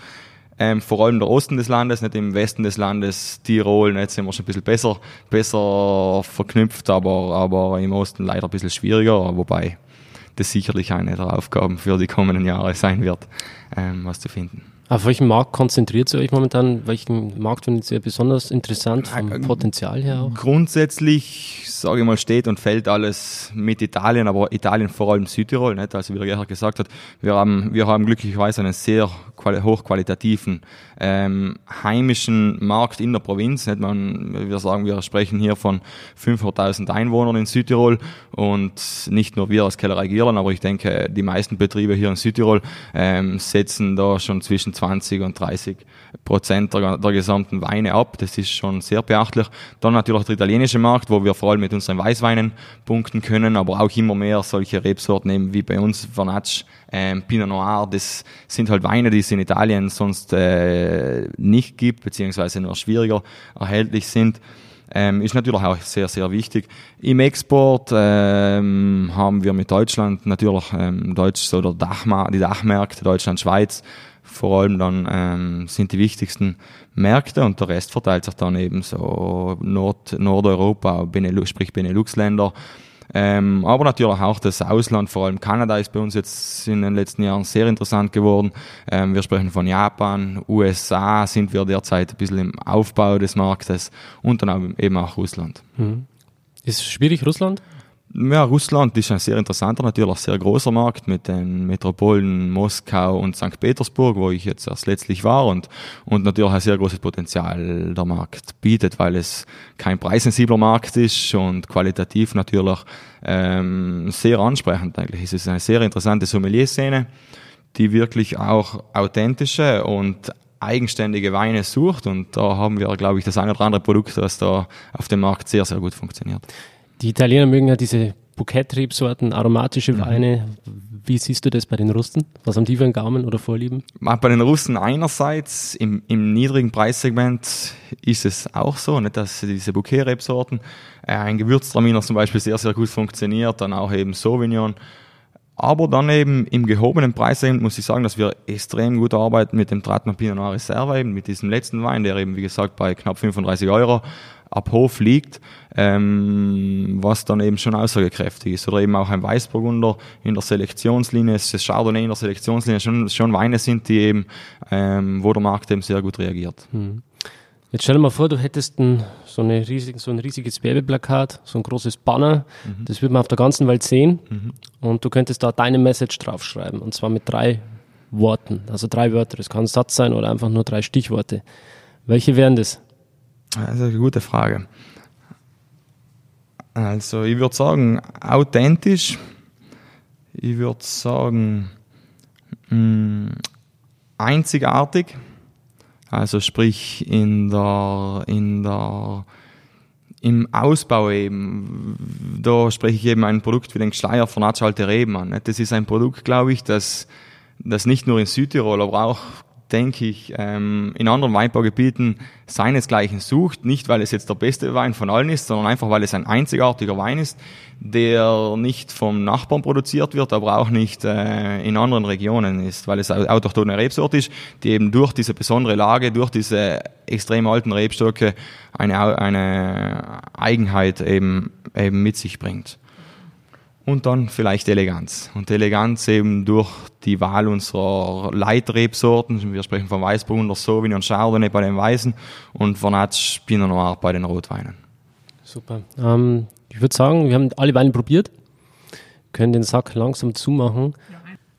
Ähm, vor allem der Osten des Landes, nicht im Westen des Landes, Tirol, jetzt sind wir schon ein bisschen besser, besser verknüpft, aber, aber im Osten leider ein bisschen schwieriger, wobei das sicherlich eine der Aufgaben für die kommenden Jahre sein wird, ähm, was zu finden. Auf welchen Markt konzentriert ihr euch momentan? Welchen Markt findet ihr besonders interessant vom äh, Potenzial her auch? Grundsätzlich, sage ich mal, steht und fällt alles mit Italien, aber Italien vor allem Südtirol. Nicht? Also wie der Gerhard gesagt hat, wir haben, wir haben glücklicherweise einen sehr hochqualitativen ähm, heimischen Markt in der Provinz. Nicht? Man, wir sagen, wir sprechen hier von 500.000 Einwohnern in Südtirol und nicht nur wir als Kellerei Gierland, aber ich denke, die meisten Betriebe hier in Südtirol ähm, setzen da schon zwischen 20 und 30 Prozent der, der, gesamten Weine ab. Das ist schon sehr beachtlich. Dann natürlich der italienische Markt, wo wir vor allem mit unseren Weißweinen punkten können, aber auch immer mehr solche Rebsorten eben wie bei uns Vernatsch, ähm, Pinot Noir. Das sind halt Weine, die es in Italien sonst äh, nicht gibt, beziehungsweise nur schwieriger erhältlich sind. Ähm, ist natürlich auch sehr, sehr wichtig. Im Export ähm, haben wir mit Deutschland natürlich ähm, Deutsch, so der Dachma die Dachmärkte, Deutschland, Schweiz, vor allem dann ähm, sind die wichtigsten Märkte und der Rest verteilt sich dann eben so Nord, Nordeuropa, Benelux, sprich Benelux-Länder. Ähm, aber natürlich auch das Ausland, vor allem Kanada ist bei uns jetzt in den letzten Jahren sehr interessant geworden. Ähm, wir sprechen von Japan, USA sind wir derzeit ein bisschen im Aufbau des Marktes und dann eben auch Russland. Mhm. Ist es schwierig, Russland? Ja, Russland ist ein sehr interessanter, natürlich sehr großer Markt mit den Metropolen Moskau und St. Petersburg, wo ich jetzt erst letztlich war und, und natürlich ein sehr großes Potenzial der Markt bietet, weil es kein preissensibler Markt ist und qualitativ natürlich ähm, sehr ansprechend eigentlich. Es ist eine sehr interessante Sommelier-Szene, die wirklich auch authentische und eigenständige Weine sucht und da haben wir, glaube ich, das eine oder andere Produkt, das da auf dem Markt sehr, sehr gut funktioniert. Die Italiener mögen ja diese Bouquet-Rebsorten, aromatische mhm. Weine. Wie siehst du das bei den Russen? Was haben die für einen Gaumen oder Vorlieben? Bei den Russen einerseits im, im niedrigen Preissegment ist es auch so, nicht, dass diese Bouquet-Rebsorten, äh, ein Gewürztraminer zum Beispiel sehr, sehr gut funktioniert, dann auch eben Sauvignon. Aber dann eben im gehobenen Preissegment muss ich sagen, dass wir extrem gut arbeiten mit dem Tratman Pinot Noir Reserve, eben mit diesem letzten Wein, der eben, wie gesagt, bei knapp 35 Euro ab Hof liegt, ähm, was dann eben schon aussagekräftig ist. Oder eben auch ein Weißburgunder in der Selektionslinie, das Chardonnay in der Selektionslinie, schon, schon Weine sind, die eben, ähm, wo der Markt eben sehr gut reagiert. Hm. Jetzt stell dir mal vor, du hättest ein, so, eine riesig, so ein riesiges Werbeplakat, so ein großes Banner, mhm. das würde man auf der ganzen Welt sehen mhm. und du könntest da deine Message draufschreiben und zwar mit drei Worten, also drei Wörter. Das kann ein Satz sein oder einfach nur drei Stichworte. Welche wären das? Das ist eine gute Frage. Also ich würde sagen, authentisch. Ich würde sagen, mh, mm, einzigartig. Also sprich in der, in der, im Ausbau eben, da spreche ich eben ein Produkt wie den Schleier von Alte Reben an. Das ist ein Produkt, glaube ich, das, das nicht nur in Südtirol, aber auch denke ich, ähm, in anderen Weinbaugebieten seinesgleichen sucht. Nicht, weil es jetzt der beste Wein von allen ist, sondern einfach, weil es ein einzigartiger Wein ist, der nicht vom Nachbarn produziert wird, aber auch nicht äh, in anderen Regionen ist, weil es autochtone Rebsort ist, die eben durch diese besondere Lage, durch diese extrem alten Rebstöcke eine, eine Eigenheit eben, eben mit sich bringt. Und dann vielleicht Eleganz. Und Eleganz eben durch die Wahl unserer Leitrebsorten. Wir sprechen von Weißburgunder, Sauvignon, Chardonnay bei den Weißen und Vernatsch, Pinot Noir bei den Rotweinen. Super. Ähm, ich würde sagen, wir haben alle Weine probiert, können den Sack langsam zumachen.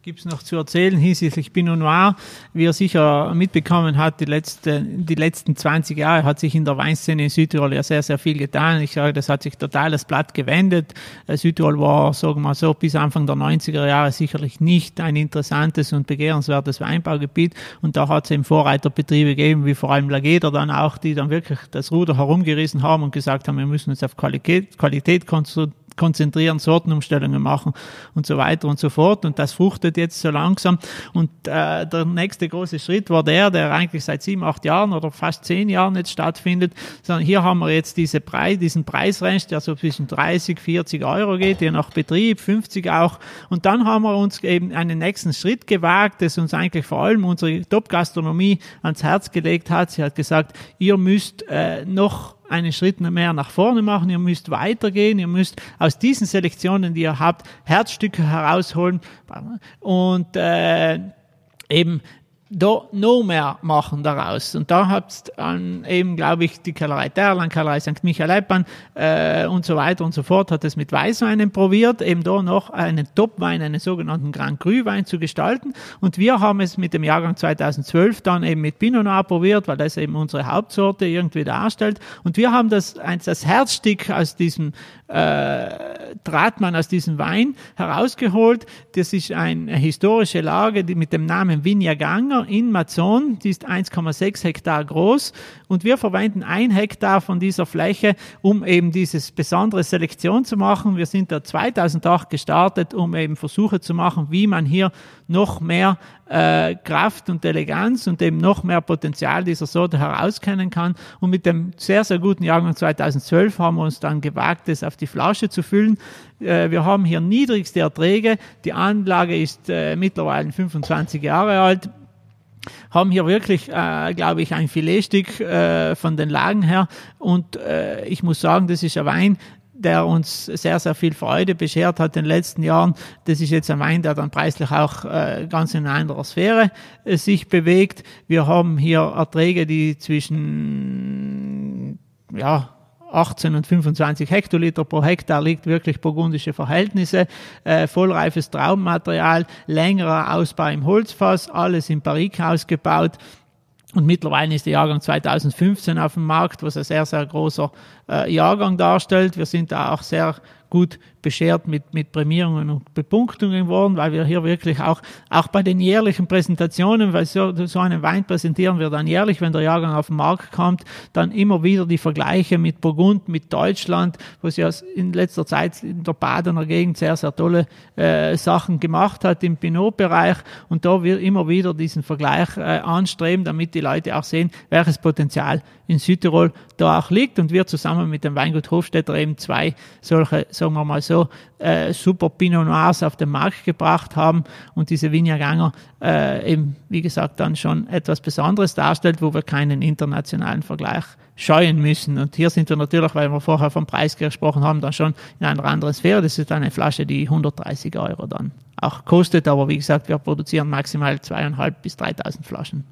Gibt es noch zu erzählen hinsichtlich Pinot Noir. Wie er sicher mitbekommen hat, die, letzte, die letzten 20 Jahre hat sich in der Weinszene in Südtirol ja sehr, sehr viel getan. Ich sage, das hat sich total das Blatt gewendet. Äh, Südtirol war, sagen wir mal so, bis Anfang der 90er Jahre sicherlich nicht ein interessantes und begehrenswertes Weinbaugebiet. Und da hat es eben Vorreiterbetriebe gegeben, wie vor allem Lageder dann auch, die dann wirklich das Ruder herumgerissen haben und gesagt haben, wir müssen uns auf Qualität, Qualität konzentrieren konzentrieren, Sortenumstellungen machen und so weiter und so fort. Und das fruchtet jetzt so langsam. Und äh, der nächste große Schritt war der, der eigentlich seit sieben, acht Jahren oder fast zehn Jahren jetzt stattfindet, sondern hier haben wir jetzt diese Preis, diesen Preisrange, der so zwischen 30, 40 Euro geht, je nach Betrieb, 50 auch. Und dann haben wir uns eben einen nächsten Schritt gewagt, das uns eigentlich vor allem unsere Top-Gastronomie ans Herz gelegt hat. Sie hat gesagt, ihr müsst äh, noch einen Schritt mehr nach vorne machen, ihr müsst weitergehen, ihr müsst aus diesen Selektionen, die ihr habt, Herzstücke herausholen. Und äh, eben da noch mehr machen daraus. Und da habt dann eben, glaube ich, die Kellerei Terland, Kellerei St. Michael Eppan äh, und so weiter und so fort, hat es mit Weißweinen probiert, eben da noch einen Topwein, einen sogenannten Grand Cru Wein zu gestalten. Und wir haben es mit dem Jahrgang 2012 dann eben mit Pinot Noir probiert, weil das eben unsere Hauptsorte irgendwie darstellt. Und wir haben das, das Herzstück aus diesem äh, Tratmann aus diesem Wein herausgeholt. Das ist eine historische Lage die mit dem Namen Vigna Ganger in Mazon. Die ist 1,6 Hektar groß und wir verwenden ein Hektar von dieser Fläche, um eben dieses besondere Selektion zu machen. Wir sind da 2008 gestartet, um eben Versuche zu machen, wie man hier noch mehr äh, Kraft und Eleganz und eben noch mehr Potenzial dieser Sorte herauskennen kann. Und mit dem sehr, sehr guten Jahrgang 2012 haben wir uns dann gewagt, das auf die Flasche zu füllen. Äh, wir haben hier niedrigste Erträge. Die Anlage ist äh, mittlerweile 25 Jahre alt haben hier wirklich, äh, glaube ich, ein Filetstück äh, von den Lagen her. Und äh, ich muss sagen, das ist ein Wein, der uns sehr, sehr viel Freude beschert hat in den letzten Jahren. Das ist jetzt ein Wein, der dann preislich auch äh, ganz in einer anderen Sphäre äh, sich bewegt. Wir haben hier Erträge, die zwischen ja, 18 und 25 Hektoliter pro Hektar liegt wirklich burgundische Verhältnisse, äh, vollreifes Traummaterial, längerer Ausbau im Holzfass, alles im Barrikhaus gebaut. Und mittlerweile ist der Jahrgang 2015 auf dem Markt, was ein sehr, sehr großer äh, Jahrgang darstellt. Wir sind da auch sehr gut beschert mit, mit Prämierungen und Bepunktungen worden, weil wir hier wirklich auch, auch bei den jährlichen Präsentationen, weil so, so einen Wein präsentieren wir dann jährlich, wenn der Jahrgang auf den Markt kommt, dann immer wieder die Vergleiche mit Burgund, mit Deutschland, wo sie in letzter Zeit in der Badener Gegend sehr, sehr tolle äh, Sachen gemacht hat im Pinot-Bereich. Und da wir immer wieder diesen Vergleich äh, anstreben, damit die Leute auch sehen, welches Potenzial in Südtirol da auch liegt. Und wir zusammen mit dem Weingut Hofstetter eben zwei solche, sagen wir mal so, äh, super Pinot Noirs auf den Markt gebracht haben und diese Vigna äh, eben, wie gesagt, dann schon etwas Besonderes darstellt, wo wir keinen internationalen Vergleich scheuen müssen. Und hier sind wir natürlich, weil wir vorher vom Preis gesprochen haben, dann schon in einer anderen Sphäre. Das ist eine Flasche, die 130 Euro dann auch kostet. Aber wie gesagt, wir produzieren maximal zweieinhalb bis 3000 Flaschen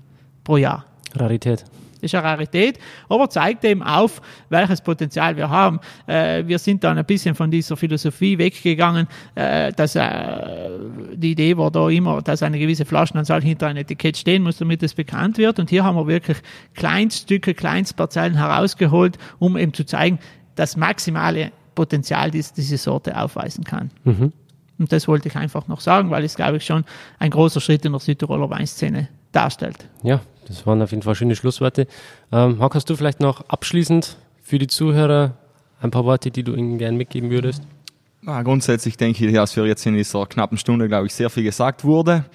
pro Jahr. Rarität. Das ist eine Rarität, aber zeigt eben auf, welches Potenzial wir haben. Äh, wir sind dann ein bisschen von dieser Philosophie weggegangen, äh, dass äh, die Idee war da immer, dass eine gewisse Flaschenanzahl hinter einem Etikett stehen muss, damit es bekannt wird. Und hier haben wir wirklich Kleinststücke, Kleinstparzellen herausgeholt, um eben zu zeigen, das maximale Potenzial, das diese Sorte aufweisen kann. Mhm. Und das wollte ich einfach noch sagen, weil es, glaube ich, schon ein großer Schritt in der Südtiroler Weinszene darstellt. Ja, das waren auf jeden Fall schöne Schlussworte. Ähm, Marc, hast du vielleicht noch abschließend für die Zuhörer ein paar Worte, die du ihnen gerne mitgeben würdest? Ja, grundsätzlich denke ich, dass für jetzt in dieser knappen Stunde, glaube ich, sehr viel gesagt wurde.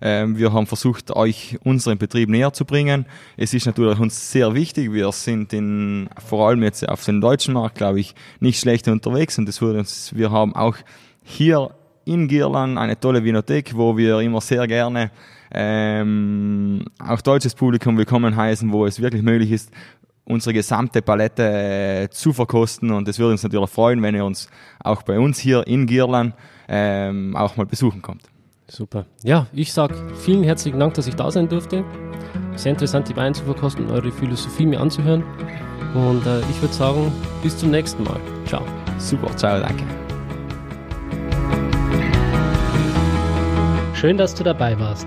Ähm, wir haben versucht, euch unseren Betrieb näher zu bringen. Es ist natürlich uns sehr wichtig. Wir sind in, vor allem jetzt auf dem deutschen Markt, glaube ich, nicht schlecht unterwegs und das wurde uns, wir haben auch hier in Gierland eine tolle Vinothek, wo wir immer sehr gerne ähm, auch deutsches Publikum willkommen heißen, wo es wirklich möglich ist, unsere gesamte Palette äh, zu verkosten. Und es würde uns natürlich freuen, wenn ihr uns auch bei uns hier in Gierland ähm, auch mal besuchen kommt. Super. Ja, ich sage vielen herzlichen Dank, dass ich da sein durfte. Sehr interessant, die Weine zu verkosten und eure Philosophie mir anzuhören. Und äh, ich würde sagen, bis zum nächsten Mal. Ciao. Super, ciao, danke. Schön, dass du dabei warst.